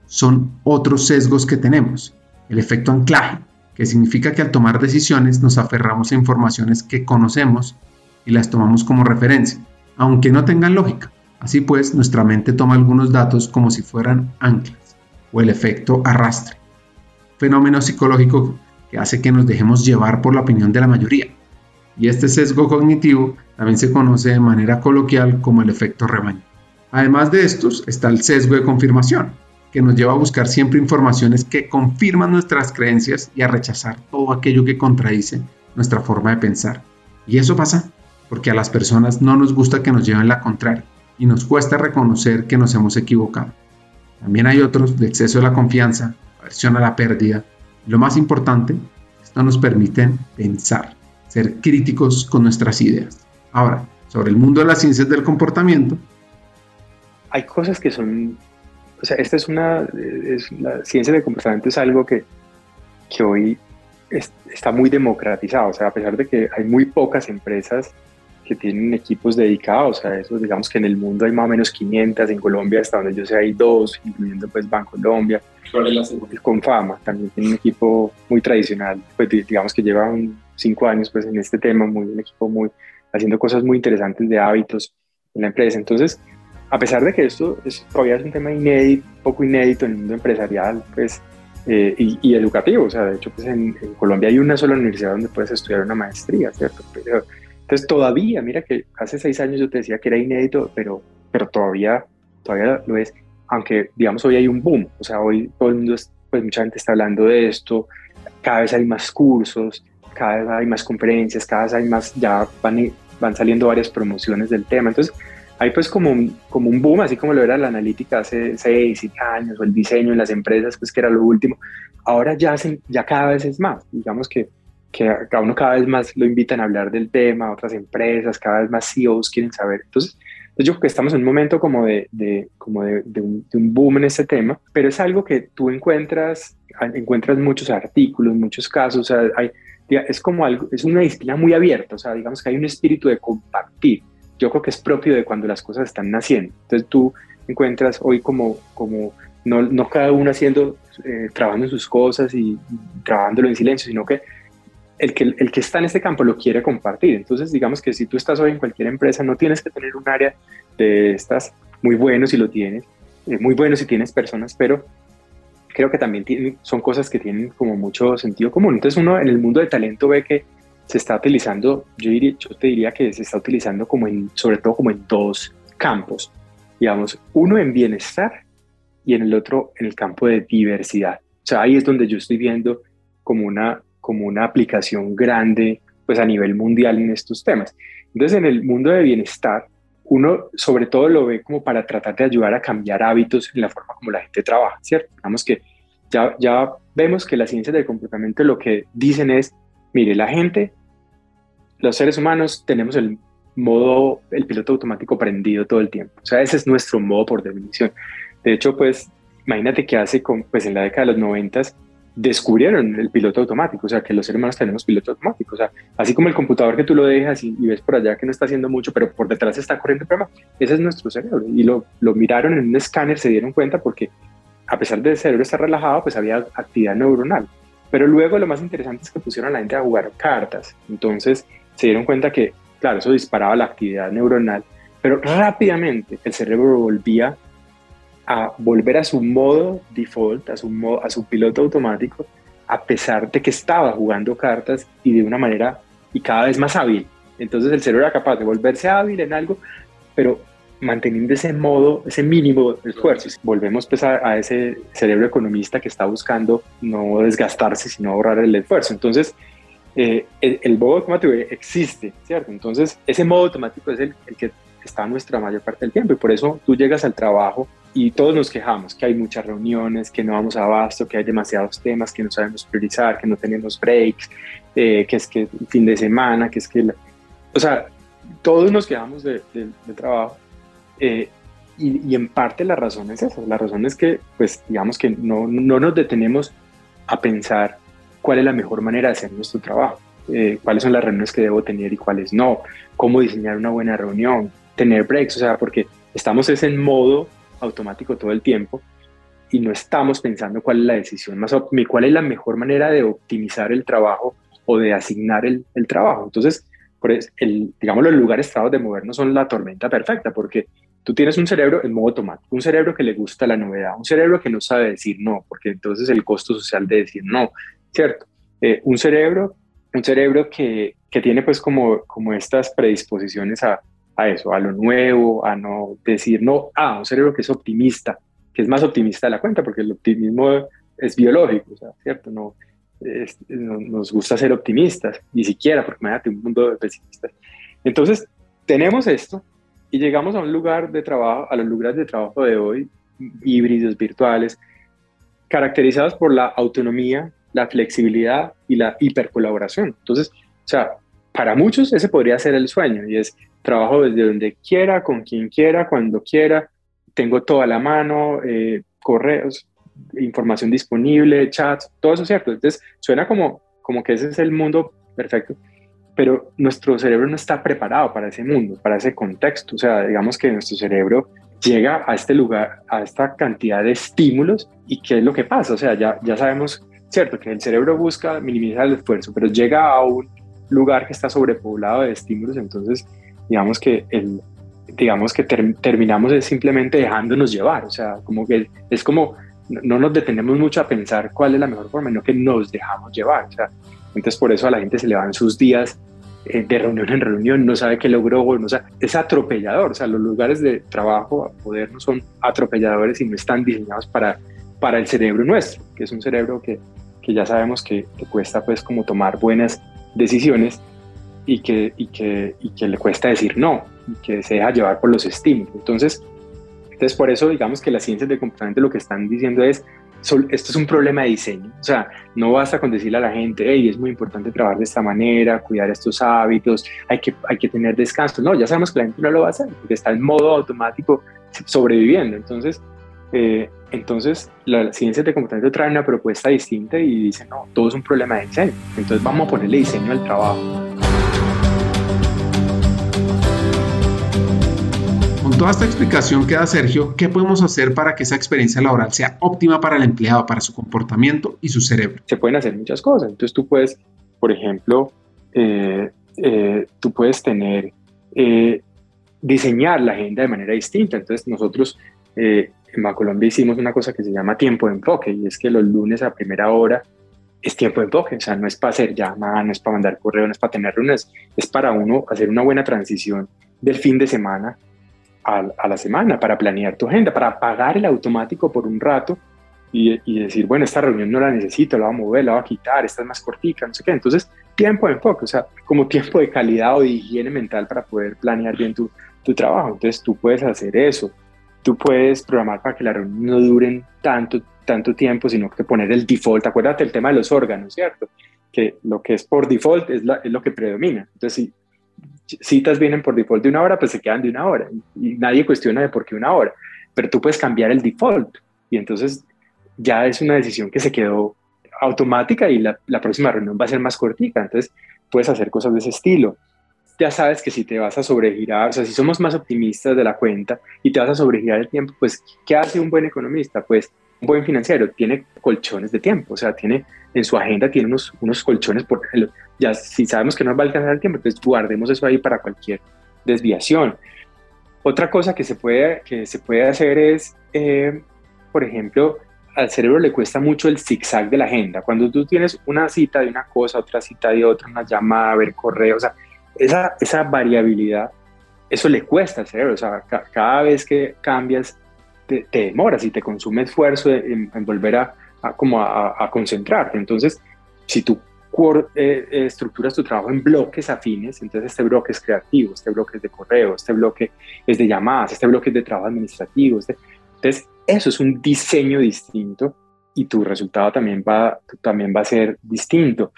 son otros sesgos que tenemos. El efecto anclaje, que significa que al tomar decisiones nos aferramos a informaciones que conocemos y las tomamos como referencia, aunque no tengan lógica. Así pues, nuestra mente toma algunos datos como si fueran anclas, o el efecto arrastre, fenómeno psicológico que hace que nos dejemos llevar por la opinión de la mayoría. Y este sesgo cognitivo también se conoce de manera coloquial como el efecto rebaño. Además de estos está el sesgo de confirmación, que nos lleva a buscar siempre informaciones que confirman nuestras creencias y a rechazar todo aquello que contradice nuestra forma de pensar. Y eso pasa porque a las personas no nos gusta que nos lleven la contraria y nos cuesta reconocer que nos hemos equivocado. También hay otros de exceso de la confianza, aversión a la pérdida. Y lo más importante, esto nos permite pensar, ser críticos con nuestras ideas. Ahora, sobre el mundo de las ciencias del comportamiento. Hay cosas que son o sea, esta es una, es, la ciencia del comportamiento es algo que, que hoy está muy democratizado, o sea, a pesar de que hay muy pocas empresas que tienen equipos dedicados a eso, digamos que en el mundo hay más o menos 500, en Colombia hasta donde yo sé hay dos, incluyendo pues Colombia con fama, también tiene un equipo muy tradicional, pues digamos que llevan cinco años pues en este tema, muy un equipo muy haciendo cosas muy interesantes de hábitos en la empresa, entonces a pesar de que esto es, todavía es un tema inédito, poco inédito en el mundo empresarial pues, eh, y, educativo, o sea, de hecho pues en, Colombia hay una sola universidad donde puedes estudiar una maestría, ¿cierto? entonces todavía, mira que hace seis años yo te decía que era inédito, pero, pero todavía, todavía lo es, aunque digamos hoy hay un boom, o sea, hoy todo el mundo, pues mucha gente está hablando de esto, cada vez hay más cursos, cada vez hay más conferencias, cada vez hay más, ya van, van saliendo varias promociones del tema, entonces hay pues como un, como un boom, así como lo era la analítica hace 6, 7 años, o el diseño en las empresas, pues que era lo último. Ahora ya, ya cada vez es más, digamos que, que a uno cada vez más lo invitan a hablar del tema, otras empresas, cada vez más CEOs quieren saber. Entonces, yo creo que estamos en un momento como de, de como de, de, un, de, un, boom en este tema, pero es algo que tú encuentras, encuentras muchos artículos, muchos casos, o sea, hay, es como algo, es una disciplina muy abierta, o sea, digamos que hay un espíritu de compartir yo creo que es propio de cuando las cosas están naciendo. Entonces tú encuentras hoy como, como no, no cada uno haciendo, eh, trabajando en sus cosas y, trabajándolo en silencio, sino que el, que el que está en este campo lo quiere compartir. Entonces digamos que si tú estás hoy en cualquier empresa, no tienes que tener un área de estas muy buenos si lo tienes, eh, muy bueno si tienes personas, pero creo que también son cosas que tienen como mucho sentido común. Entonces uno en el mundo de talento ve que se está utilizando, yo, diría, yo te diría que se está utilizando como sobre todo como en dos campos, digamos, uno en bienestar y en el otro en el campo de diversidad. O sea, ahí es donde yo estoy viendo como una, como una aplicación grande pues a nivel mundial en estos temas. Entonces, en el mundo de bienestar, uno sobre todo lo ve como para tratar de ayudar a cambiar hábitos en la forma como la gente trabaja, ¿cierto? Digamos que ya, ya vemos que las ciencias del comportamiento lo que dicen es Mire, la gente, los seres humanos, tenemos el modo, el piloto automático prendido todo el tiempo. O sea, ese es nuestro modo por definición. De hecho, pues, imagínate que hace, pues en la década de los noventas, descubrieron el piloto automático, o sea, que los seres humanos tenemos piloto automático, o sea, así como el computador que tú lo dejas y, ves por allá que no está haciendo mucho, pero por detrás está corriendo el programa, ese es nuestro cerebro. Y lo, lo miraron en un escáner, se dieron cuenta porque a pesar de el cerebro estar relajado, pues había actividad neuronal. Pero luego lo más interesante es que pusieron a la gente a jugar cartas. Entonces se dieron cuenta que, claro, eso disparaba la actividad neuronal, pero rápidamente el cerebro volvía a volver a su modo default, a su, modo, a su piloto automático, a pesar de que estaba jugando cartas y de una manera y cada vez más hábil. Entonces el cerebro era capaz de volverse hábil en algo, pero manteniendo ese modo, ese mínimo de esfuerzo. Volvemos pues, a, ese cerebro economista que está buscando no desgastarse, sino ahorrar el esfuerzo. Entonces, eh, el, modo automático existe, ¿cierto? Entonces, ese modo automático es el, el, que está nuestra mayor parte del tiempo y por eso tú llegas al trabajo y todos nos quejamos que hay muchas reuniones, que no vamos a abasto, que hay demasiados temas, que no sabemos priorizar, que no tenemos breaks, eh, que es que el fin de semana, que es que... o sea, todos nos quejamos del trabajo eh, y, en parte la razón es esa, la razón es que, pues, digamos que no, no nos detenemos a pensar cuál es la mejor manera de hacer nuestro trabajo, eh, cuáles son las reuniones que debo tener y cuáles no, cómo diseñar una buena reunión, tener breaks, o sea, porque estamos es en modo automático todo el tiempo y no estamos pensando cuál es la decisión más cuál es la mejor manera de optimizar el trabajo o de asignar el, el trabajo. Entonces, por el, digamos, los lugares estados de movernos son la tormenta perfecta, porque tú tienes un cerebro en modo automático, un cerebro que le gusta la novedad, un cerebro que no sabe decir no, porque entonces el costo social de decir no, ¿cierto? Eh, un cerebro, un cerebro que, que, tiene pues como, como estas predisposiciones a, a eso, a lo nuevo, a no decir no, ah, un cerebro que es optimista, que es más optimista de la cuenta, porque el optimismo es biológico, ¿cierto? No, nos gusta ser optimistas, ni siquiera, porque imagínate un mundo de pesimistas. Entonces, tenemos esto y llegamos a un lugar de trabajo, a los lugares de trabajo de hoy, híbridos, virtuales, caracterizados por la autonomía, la flexibilidad y la hipercolaboración. Entonces, o sea, para muchos ese podría ser el sueño y es trabajo desde donde quiera, con quien quiera, cuando quiera, tengo toda la mano, eh, correos, información disponible, chats, todo eso es cierto. Entonces, suena como, como que ese es el mundo perfecto, pero nuestro cerebro no está preparado para ese mundo, para ese contexto. O sea, digamos que nuestro cerebro llega a este lugar, a esta cantidad de estímulos y qué es lo que pasa. O sea, ya, ya sabemos, cierto, que el cerebro busca minimizar el esfuerzo, pero llega a un lugar que está sobrepoblado de estímulos, entonces digamos que el, digamos que terminamos simplemente dejándonos llevar, o sea, como que es como no nos detenemos mucho a pensar cuál es la mejor forma, sino que nos dejamos llevar, o sea, entonces por eso a la gente se le van sus días eh, de reunión en reunión, no sabe qué logró, no sabe, es atropellador, o sea, los lugares de trabajo modernos son atropelladores y no están diseñados para, para el cerebro nuestro, que es un cerebro que, que ya sabemos que, que cuesta pues como tomar buenas decisiones y que, y que, y que le cuesta decir no, y que se deja llevar por los estímulos. Entonces, entonces por eso digamos que las ciencias del comportamiento lo que están diciendo es, esto es un problema de diseño, o sea, no basta con decirle a la gente, hey, es muy importante trabajar de esta manera, cuidar estos hábitos, hay que, hay que tener descanso. No, ya sabemos que la gente no lo va a hacer, porque está en modo automático sobreviviendo. Entonces, eh, entonces, las ciencias de comportamiento traen una propuesta distinta y dicen, no, todo es un problema de diseño. Entonces vamos a ponerle diseño al trabajo. Toda esta explicación que da Sergio, ¿qué podemos hacer para que esa experiencia laboral sea óptima para el empleado, para su comportamiento y su cerebro? Se pueden hacer muchas cosas. Entonces tú puedes, por ejemplo, eh, eh, tú puedes tener, eh, diseñar la agenda de manera distinta. Entonces nosotros en Colombia hicimos una cosa que se llama tiempo de enfoque y es que los lunes a primera hora es tiempo de enfoque, o sea, no es para hacer llamadas, no es para mandar correo, no es para tener reuniones, es para uno hacer una buena transición del fin de semana a, la semana para planear tu agenda, para apagar el automático por un rato y, decir, bueno, esta reunión no la necesito, la voy a mover, la voy a quitar, esta es más cortica, no sé qué. Entonces, tiempo de enfoque, o sea, como tiempo de calidad o de higiene mental para poder planear bien tu, tu trabajo. Entonces, tú puedes hacer eso. Tú puedes programar para que las reuniones no duren tanto, tanto tiempo, sino que poner el default. Acuérdate el tema de los órganos, ¿cierto? Que lo que es por default es, es lo que predomina. Entonces, si citas vienen por default de una hora, pues se quedan de una hora y nadie cuestiona de por qué una hora, pero tú puedes cambiar el default y entonces ya es una decisión que se quedó automática y la, próxima reunión va a ser más cortica, entonces puedes hacer cosas de ese estilo. Ya sabes que si te vas a sobregirar, o sea, si somos más optimistas de la cuenta y te vas a sobregirar el tiempo, pues, ¿qué hace un buen economista? Pues un buen financiero tiene colchones de tiempo, o sea, tiene en su agenda tiene unos, unos colchones, por, ya si sabemos que no va a alcanzar el tiempo, pues guardemos eso ahí para cualquier desviación. Otra cosa que se puede, que se puede hacer es, eh, por ejemplo, al cerebro le cuesta mucho el zigzag de la agenda. Cuando tú tienes una cita de una cosa, otra cita de otra, una llamada, ver correo, o sea, esa, esa variabilidad, eso le cuesta al cerebro. O sea, cada vez que cambias te, demoras y te consume esfuerzo en, volver a, como a, concentrarte. Entonces, si tú eh, eh, estructuras tu trabajo en bloques afines, entonces este bloque es creativo, este bloque es de correo, este bloque es de llamadas, este bloque es de trabajo administrativo. Este, entonces, eso es un diseño distinto y tu resultado también va, también va a ser distinto.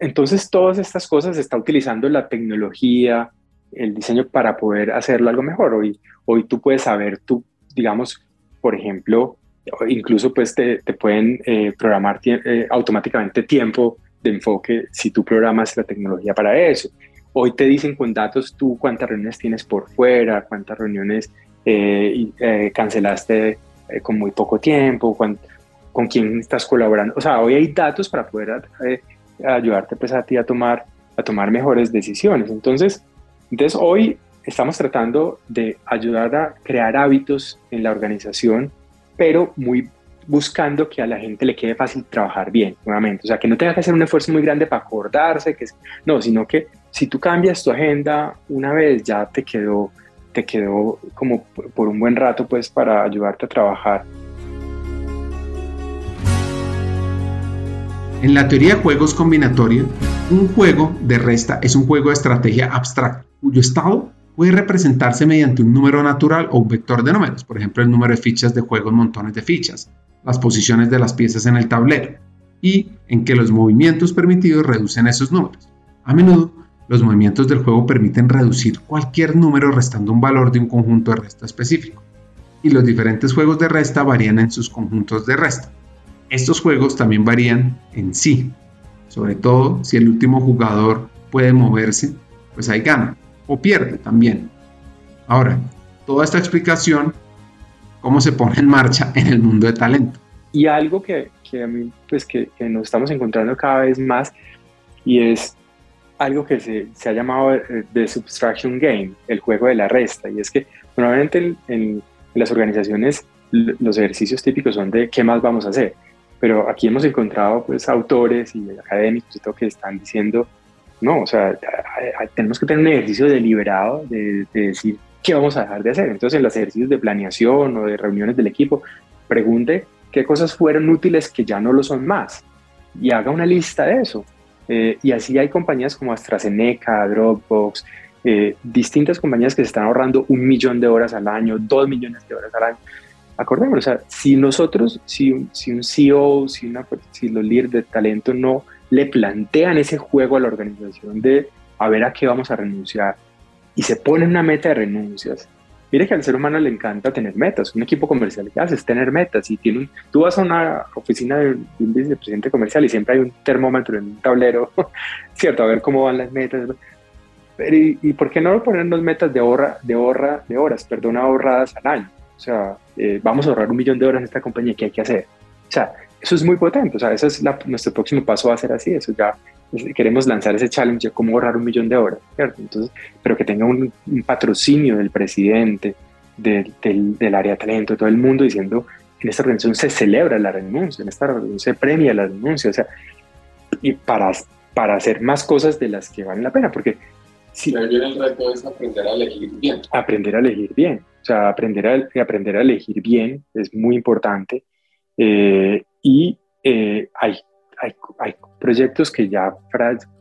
Entonces, todas estas cosas se está utilizando la tecnología, el diseño para poder hacerlo algo mejor. Hoy, hoy tú puedes saber tú digamos, por ejemplo, incluso pues te, pueden eh, programar eh, automáticamente tiempo de enfoque si tú programas la tecnología para eso. Hoy te dicen con datos tú cuántas reuniones tienes por fuera, cuántas reuniones y, cancelaste con muy poco tiempo, con, con quién estás colaborando. O sea, hoy hay datos para poder ayudarte pues, a ti a tomar, a tomar mejores decisiones. Entonces, entonces, hoy estamos tratando de ayudar a crear hábitos en la organización, pero muy buscando que a la gente le quede fácil trabajar bien, nuevamente. O sea, que no tenga que hacer un esfuerzo muy grande para acordarse, que no, sino que si tú cambias tu agenda una vez, ya te quedó, te quedó como por un buen rato, pues, para ayudarte a trabajar. En la teoría de juegos combinatorios, un juego de resta es un juego de estrategia abstracto, cuyo estado puede representarse mediante un número natural o un vector de números, por ejemplo el número de fichas de juego en montones de fichas, las posiciones de las piezas en el tablero, y en que los movimientos permitidos reducen esos números. A menudo, los movimientos del juego permiten reducir cualquier número restando un valor de un conjunto de resta específico, y los diferentes juegos de resta varían en sus conjuntos de resta. Estos juegos también varían en sí, sobre todo si el último jugador puede moverse, pues ahí gana, o pierde también. Ahora, toda esta explicación, cómo se pone en marcha en el mundo de talento. Y algo que, que a mí, pues que, nos estamos encontrando cada vez más, y es algo que se, se ha llamado The eh, Subtraction Game, el juego de la resta, y es que normalmente en, en las organizaciones los ejercicios típicos son de qué más vamos a hacer pero aquí hemos encontrado pues autores y académicos y todo que están diciendo, no, o sea, tenemos que tener un ejercicio deliberado de, decir qué vamos a dejar de hacer. Entonces, en los ejercicios de planeación o de reuniones del equipo, pregunte qué cosas fueron útiles que ya no lo son más y haga una lista de eso. Eh, y así hay compañías como AstraZeneca, Dropbox, eh, distintas compañías que se están ahorrando un millón de horas al año, dos millones de horas al año acordémonos, o sea, si nosotros, si si un CEO, si, una, si los líderes de talento no le plantean ese juego a la organización de a ver a qué vamos a renunciar y se pone una meta de renuncias, mire que al ser humano le encanta tener metas. Un equipo comercial que hace tener metas. Y tiene un, tú vas a una oficina de un vicepresidente comercial y siempre hay un termómetro en un tablero, ¿cierto? A ver cómo van las metas. Pero, ¿y, por qué no ponernos metas de, ahorra, de, ahorra, de horas, perdón, ahorradas al año? O sea, eh, vamos a ahorrar un millón de horas en esta compañía, ¿qué hay que hacer? O sea, eso es muy potente, o sea, ese es nuestro próximo paso va a ser así, eso ya queremos lanzar ese challenge de cómo ahorrar un millón de horas, ¿cierto? Entonces, pero que tenga un, patrocinio del presidente, del, del, área de talento, todo el mundo diciendo, en esta organización se celebra la renuncia, en esta organización se premia la renuncia, o sea, y para, para hacer más cosas de las que valen la pena, porque si... Pero el reto es aprender a elegir bien. Aprender a elegir bien, o sea, aprender a, aprender a elegir bien es muy importante. Eh, y eh, hay, hay, hay, proyectos que ya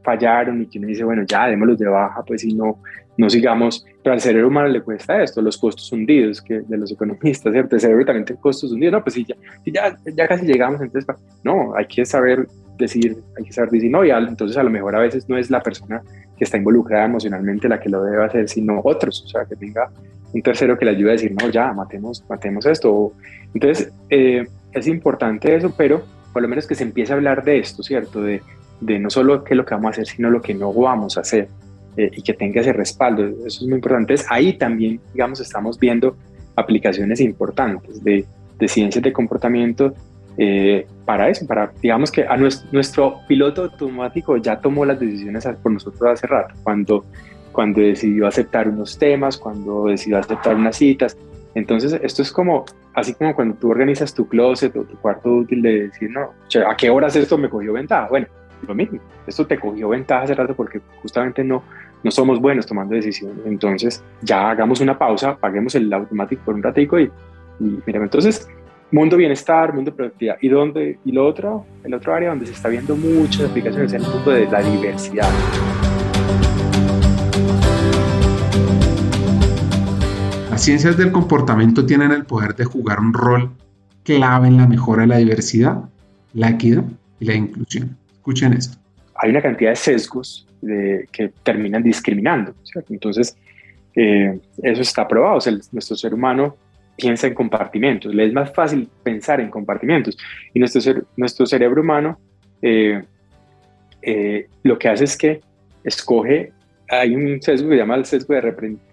fallaron y que uno dice, bueno, ya démoslos de baja, pues si no, no sigamos. Pero al cerebro humano le cuesta esto, los costos hundidos que de los economistas, ¿cierto? El cerebro también tiene costos hundidos. No, pues si ya, ya, ya casi llegamos, entonces, no, hay que saber decir, hay que saber decir no, y entonces a lo mejor a veces no es la persona que está involucrada emocionalmente la que lo debe hacer, sino otros, o sea, que tenga un tercero que le ayude a decir, no, ya, matemos, matemos esto. Entonces, eh, es importante eso, pero por lo menos que se empiece a hablar de esto, ¿cierto? De, de no solo qué es lo que vamos a hacer, sino lo que no vamos a hacer eh, y que tenga ese respaldo. Eso es muy importante. ahí también, digamos, estamos viendo aplicaciones importantes de, de ciencias de comportamiento eh, para eso, para, digamos que a nuestro, nuestro, piloto automático ya tomó las decisiones por nosotros hace rato, cuando cuando decidió aceptar unos temas, cuando decidió aceptar unas citas. Entonces, esto es como, así como cuando tú organizas tu closet o tu cuarto útil de decir, no, ¿a qué horas esto me cogió ventaja? Bueno, lo mismo, esto te cogió ventaja hace rato porque justamente no, no somos buenos tomando decisiones. Entonces, ya hagamos una pausa, paguemos el automático por un ratico y, y mira, entonces, mundo bienestar, mundo productividad. ¿Y dónde? Y lo otro, el otro área donde se está viendo muchas aplicaciones es el mundo de la diversidad. Las ciencias del comportamiento tienen el poder de jugar un rol clave en la mejora de la diversidad, la equidad y la inclusión. Escuchen esto. Hay una cantidad de sesgos que terminan discriminando. Entonces, eh, eso está probado. nuestro ser humano piensa en compartimentos. Le es más fácil pensar en compartimentos. Y nuestro, nuestro cerebro humano eh, eh, lo que hace es que escoge, hay un sesgo que se llama el sesgo de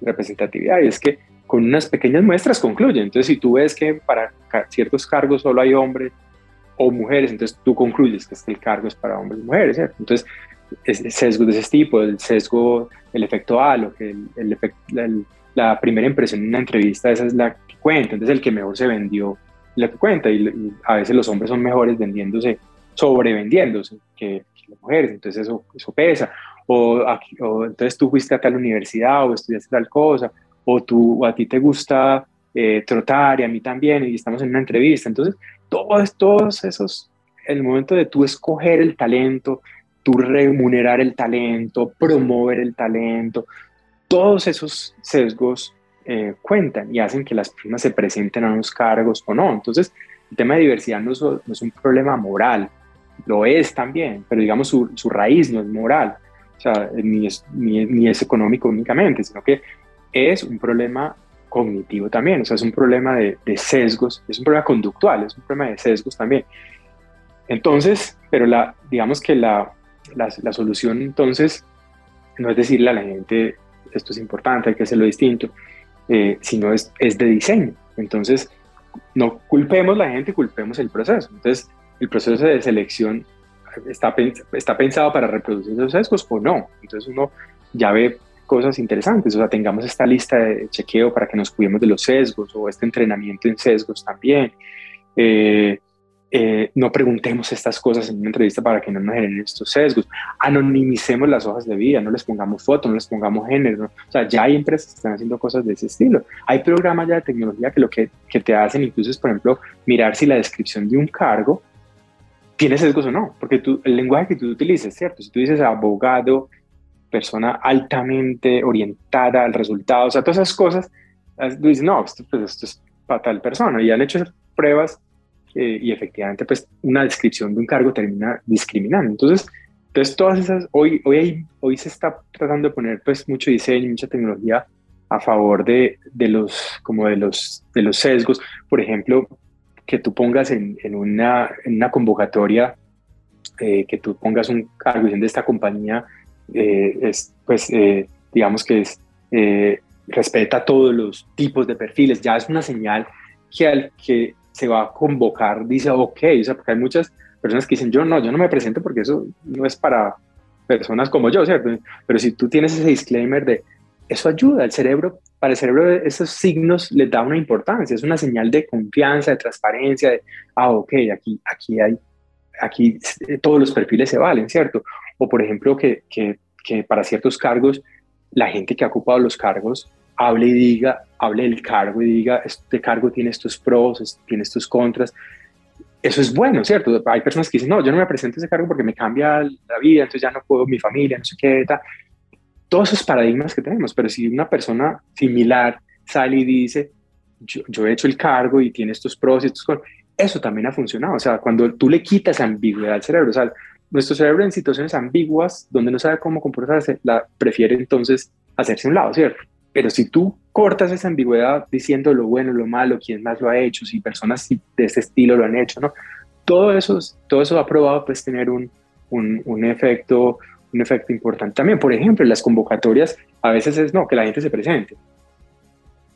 representatividad, y es que con unas pequeñas muestras concluye. Entonces, si tú ves que para ciertos cargos solo hay hombres o mujeres, entonces tú concluyes que el cargo es para hombres y mujeres, ¿cierto? Entonces, sesgos de ese tipo, el sesgo, el efecto halo, que el, la primera impresión en una entrevista esa es la que cuenta, entonces el que mejor se vendió la que cuenta y, a veces los hombres son mejores vendiéndose, sobrevendiéndose que, que las mujeres, entonces eso, eso pesa, o, o, entonces tú fuiste a tal universidad o estudiaste tal cosa, o, tú, a ti te gusta eh, trotar y a mí también y estamos en una entrevista, entonces todos, todos esos, el momento de tú escoger el talento, tú remunerar el talento, promover el talento, todos esos sesgos eh, cuentan y hacen que las personas se presenten a unos cargos o no. Entonces, el tema de diversidad no es, un problema moral, lo es también, pero digamos su, su raíz no es moral, o sea, ni es, ni, es económico únicamente, sino que es un problema cognitivo también, o sea, es un problema de, sesgos, es un problema conductual, es un problema de sesgos también. Entonces, pero la, digamos que la, la, solución entonces no es decirle a la gente esto es importante, hay que hacerlo distinto, eh, sino es, es de diseño. Entonces, no culpemos la gente, culpemos el proceso. Entonces, el proceso de selección está, está pensado para reproducir esos sesgos o no. Entonces, uno ya ve cosas interesantes, o sea, tengamos esta lista de chequeo para que nos cuidemos de los sesgos o este entrenamiento en sesgos también. Eh, eh, no preguntemos estas cosas en una entrevista para que no nos generen estos sesgos. Anonimicemos las hojas de vida, no les pongamos fotos, no les pongamos género. O sea, ya hay empresas que están haciendo cosas de ese estilo. Hay programas ya de tecnología que lo que, que te hacen incluso es, por ejemplo, mirar si la descripción de un cargo tiene sesgos o no, porque tú, el lenguaje que tú utilices, ¿cierto? Si tú dices abogado, persona altamente orientada al resultado, o sea, todas esas cosas, tú dices, no, esto, pues, esto es para tal persona, y han hecho pruebas eh, y efectivamente pues una descripción de un cargo termina discriminando. Entonces, entonces todas esas, hoy, hoy, hoy se está tratando de poner pues mucho diseño, mucha tecnología a favor de, de los, como de los, de los sesgos. Por ejemplo, que tú pongas en, en, una, en una convocatoria, eh, que tú pongas un cargo de esta compañía, eh, es, pues digamos que es, respeta todos los tipos de perfiles, ya es una señal que al que se va a convocar, dice, ok, o sea, porque hay muchas personas que dicen, yo no, yo no me presento porque eso no es para personas como yo, ¿cierto? Pero si tú tienes ese disclaimer de, eso ayuda, el cerebro, para el cerebro esos signos le da una importancia, es una señal de confianza, de transparencia, de, ah, ok, aquí, aquí hay, aquí todos los perfiles se valen, ¿cierto? O por ejemplo, que, que, que para ciertos cargos, la gente que ha ocupado los cargos hable y diga, hable del cargo y diga, este cargo tiene estos pros, tiene estos contras. Eso es bueno, ¿cierto? Hay personas que dicen, no, yo no me presento a ese cargo porque me cambia la vida, entonces ya no puedo mi familia, no sé qué, tal. Todos esos paradigmas que tenemos, pero si una persona similar sale y dice, yo, yo he hecho el cargo y tiene estos pros y estos contras, eso también ha funcionado. O sea, cuando tú le quitas ambigüedad al cerebro, o sea, nuestro cerebro en situaciones ambiguas, donde no sabe cómo comportarse, la prefiere entonces hacerse a un lado, ¿cierto? Pero si tú cortas esa ambigüedad diciendo lo bueno, lo malo, quién más lo ha hecho, si personas de ese estilo lo han hecho, ¿no? Todo eso, todo eso ha probado pues tener un, un, un efecto un efecto importante también. Por ejemplo, las convocatorias a veces es no, que la gente se presente.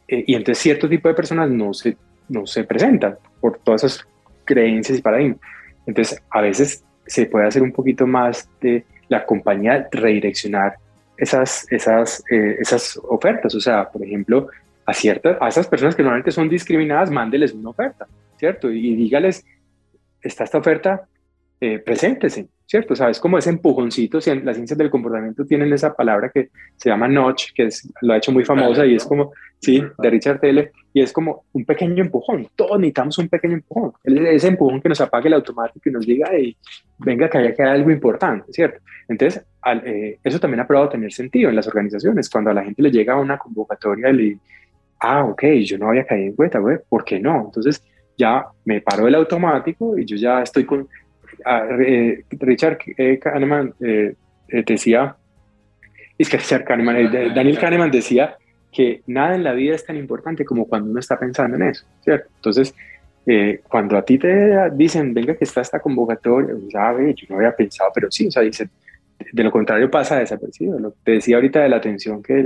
Eh, y entonces cierto tipo de personas no se, no se presentan por todas esas creencias y paradigmas. Entonces a veces se puede hacer un poquito más de la compañía redireccionar esas, esas, eh, esas ofertas. O sea, por ejemplo, a, ciertas, a esas personas que normalmente son discriminadas, mándeles una oferta, ¿cierto? Y, dígales, está esta oferta, eh, preséntese, ¿cierto? ¿Sabes? Como ese empujoncito, las ciencias del comportamiento tienen esa palabra que se llama notch, que es, lo ha hecho muy famosa y es como, sí, de Richard Taylor, y es como un pequeño empujón. Todos necesitamos un pequeño empujón. Ese empujón que nos apague el automático y nos diga, hey, venga, que haya que algo importante, ¿cierto? Entonces, eh, eso también ha probado tener sentido en las organizaciones. Cuando a la gente le llega una convocatoria y le, ah, ok, yo no había caído en cuenta, güey, ¿por qué no? Entonces, ya me paro el automático y yo ya estoy con eh, Richard eh, Kahneman eh, decía, es que Richard Kahneman, Daniel Kahneman decía que nada en la vida es tan importante como cuando uno está pensando en eso, ¿cierto? Entonces, cuando a ti te dicen, venga que está esta convocatoria, sabe, yo no había pensado, pero sí, o sea, dicen, de lo contrario pasa desapercibido. Lo que te decía ahorita de la atención que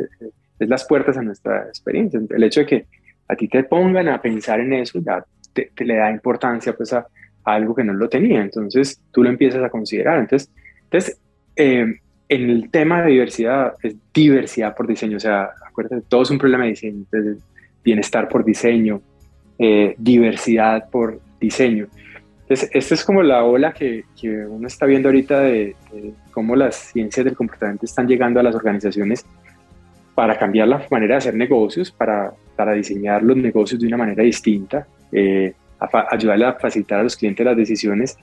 es las puertas a nuestra experiencia. El hecho de que a ti te pongan a pensar en eso ya te, le da importancia pues a, algo que no lo tenía, entonces tú lo empiezas a considerar. Entonces, entonces eh, en el tema de diversidad es diversidad por diseño, o sea, acuérdate, todo es un problema de diseño, bienestar por diseño, eh, diversidad por diseño. Entonces, esta es como la ola que, que uno está viendo ahorita de, cómo las ciencias del comportamiento están llegando a las organizaciones para cambiar la manera de hacer negocios, para, para diseñar los negocios de una manera distinta, eh, a ayudarle a facilitar a los clientes las decisiones,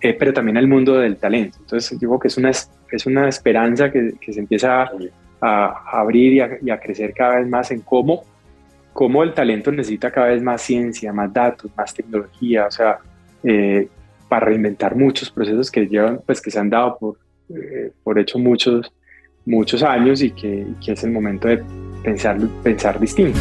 eh, pero también al mundo del talento. Entonces, creo que es una, es una esperanza que, que se empieza a, a abrir y a, y a, crecer cada vez más en cómo, cómo el talento necesita cada vez más ciencia, más datos, más tecnología, o sea, eh, para reinventar muchos procesos que llevan, pues que se han dado por, eh, por hecho muchos, muchos años y que, que, es el momento de pensar, pensar distinto.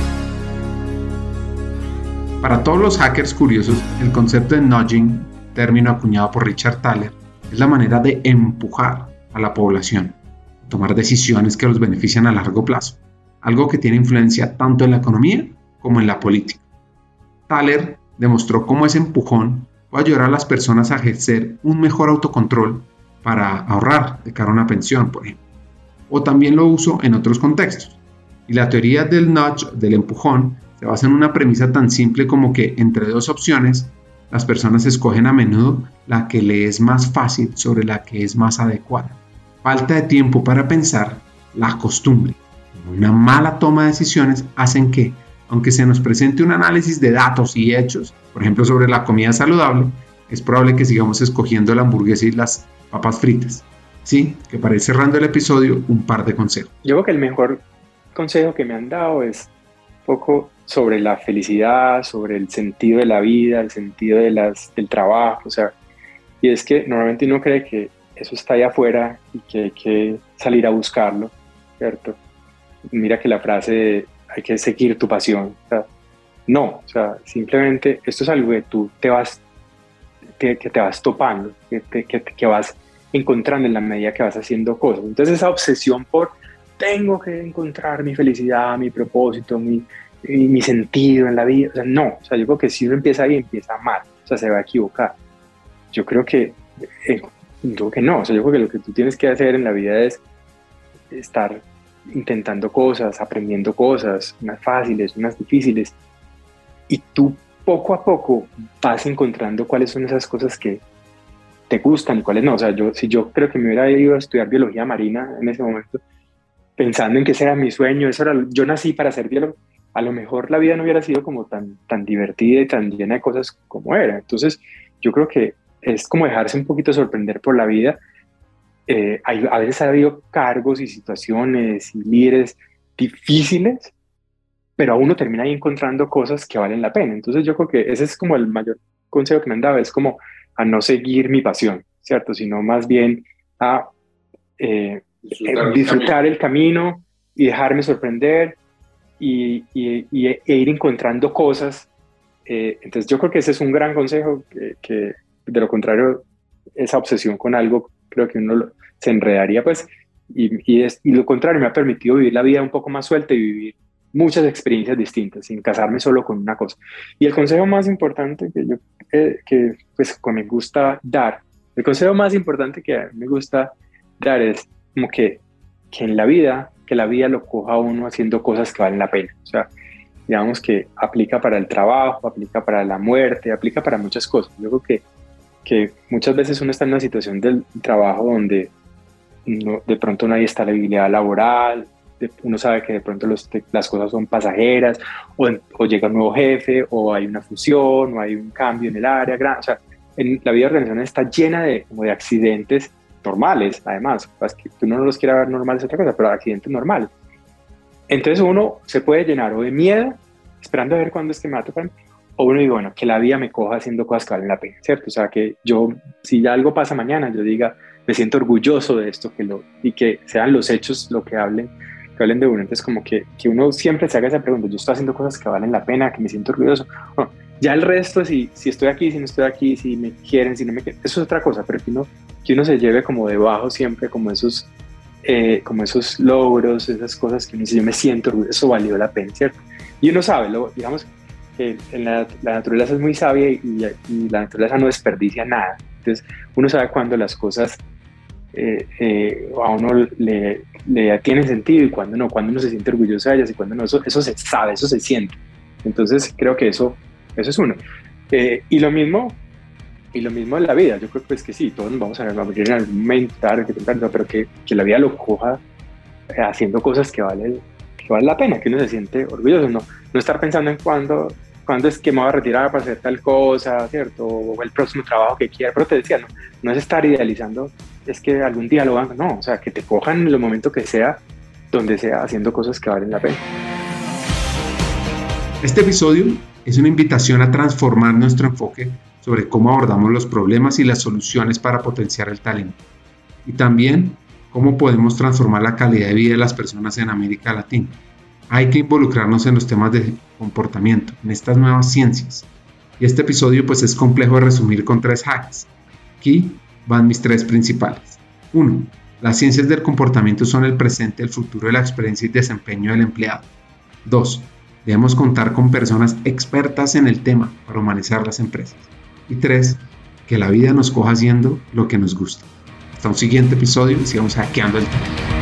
Para todos los hackers curiosos, el concepto de nudging, término acuñado por Richard Thaler, es la manera de empujar a la población a tomar decisiones que los benefician a largo plazo, algo que tiene influencia tanto en la economía como en la política. Thaler demostró cómo ese empujón puede ayudar a las personas a ejercer un mejor autocontrol para ahorrar de cara a una pensión, por ejemplo. O también lo uso en otros contextos. Y la teoría del nudge, del empujón, se basa en una premisa tan simple como que entre dos opciones, las personas escogen a menudo la que le es más fácil sobre la que es más adecuada. Falta de tiempo para pensar, la costumbre, una mala toma de decisiones hacen que, aunque se nos presente un análisis de datos y hechos, por ejemplo sobre la comida saludable, es probable que sigamos escogiendo la hamburguesa y las papas fritas. Sí, que para ir cerrando el episodio, un par de consejos. Yo creo que el mejor consejo que me han dado es poco sobre la felicidad, sobre el sentido de la vida, el sentido del trabajo, o sea, y es que normalmente uno cree que eso está ahí afuera y que hay que salir a buscarlo, ¿cierto? Mira que la frase hay que seguir tu pasión, o sea, no, o sea, simplemente esto es algo que tú te vas, que, te vas topando, que, que, que vas encontrando en la medida que vas haciendo cosas. Entonces esa obsesión por tengo que encontrar mi felicidad, mi propósito, mi, mi sentido en la vida, o sea, no, o sea, yo creo que si uno empieza ahí, empieza mal, o sea, se va a equivocar. Yo creo que, eh, yo que no, o sea, yo creo que lo que tú tienes que hacer en la vida es estar intentando cosas, aprendiendo cosas, unas fáciles, unas difíciles, y tú poco a poco vas encontrando cuáles son esas cosas que te gustan y cuáles no. O sea, yo, si yo creo que me hubiera ido a estudiar biología marina en ese momento, pensando en que ese era mi sueño, eso era, yo nací para ser biólogo, a lo mejor la vida no hubiera sido como tan, tan divertida y tan llena de cosas como era. Entonces, yo creo que es como dejarse un poquito sorprender por la vida. Eh, hay, a veces ha habido cargos y situaciones y líderes difíciles pero a uno termina ahí encontrando cosas que valen la pena. Entonces yo creo que ese es como el mayor consejo que me han dado, es como a no seguir mi pasión, ¿cierto? Sino más bien a eh, disfrutar, el, camino. y dejarme sorprender y, y, e ir encontrando cosas. Eh, entonces yo creo que ese es un gran consejo, que, de lo contrario, esa obsesión con algo, creo que uno se enredaría, pues, y, y, es, y lo contrario, me ha permitido vivir la vida un poco más suelta y vivir muchas experiencias distintas, sin casarme solo con una cosa. Y el consejo más importante que yo, eh, que pues me gusta dar, el consejo más importante que me gusta dar es como que, que en la vida, que la vida lo coja uno haciendo cosas que valen la pena. O sea, digamos que aplica para el trabajo, aplica para la muerte, aplica para muchas cosas. Yo creo que, que muchas veces uno está en una situación del trabajo donde no, de pronto no hay estabilidad laboral, uno sabe que de pronto las cosas son pasajeras, o, llega un nuevo jefe, o hay una fusión, o hay un cambio en el área. O sea, en la vida organizacional está llena de, como de accidentes normales, además. Es que tú no los quieras ver normales, otra cosa, pero accidentes normales. Entonces uno se puede llenar o de miedo, esperando a ver cuándo es que me va a tocar, o uno dice, bueno, que la vida me coja haciendo cosas que valen la pena, ¿cierto? O sea, que yo, si ya algo pasa mañana, yo diga, me siento orgulloso de esto que lo, y que sean los hechos lo que hablen que hablen de uno. Entonces, como que, que uno siempre se haga esa pregunta, yo estoy haciendo cosas que valen la pena, que me siento orgulloso. Ya el resto, si, si estoy aquí, si no estoy aquí, si me quieren, si no me quieren, eso es otra cosa, pero que uno, que uno se lleve como debajo siempre como esos, eh, como esos logros, esas cosas que uno dice, yo me siento orgulloso, eso valió la pena, ¿cierto? Y uno sabe, lo, digamos, que en la, naturaleza es muy sabia y, la naturaleza no desperdicia nada. Entonces, uno sabe cuando las cosas eh, eh, a uno le, le tienen sentido y cuando no, cuando uno se siente orgulloso de ellas y cuando no, eso, eso se sabe, eso se siente. Entonces, creo que eso, eso es uno. y lo mismo y lo mismo en la vida, yo creo que, es que sí, todos nos vamos a morir en algún momento, pero que, que, la vida lo coja eh, haciendo cosas que valen que vale la pena, que uno se siente orgulloso, no, no estar pensando en cuándo, cuándo es que me voy a retirar para hacer tal cosa, ¿cierto? O el próximo trabajo que quiera, pero te decía, no, no es estar idealizando, es que algún día lo van, no, o sea, que te cojan en el momento que sea, donde sea, haciendo cosas que valen la pena. Este episodio es una invitación a transformar nuestro enfoque sobre cómo abordamos los problemas y las soluciones para potenciar el talento. Y también cómo podemos transformar la calidad de vida de las personas en América Latina. Hay que involucrarnos en los temas de comportamiento, en estas nuevas ciencias. Y este episodio pues es complejo de resumir con tres hacks. Aquí van mis tres principales. 1. Las ciencias del comportamiento son el presente, el futuro de la experiencia y desempeño del empleado. 2. Debemos contar con personas expertas en el tema para humanizar las empresas. Y tres, que la vida nos coja haciendo lo que nos gusta. Hasta un siguiente episodio y sigamos hackeando el tema.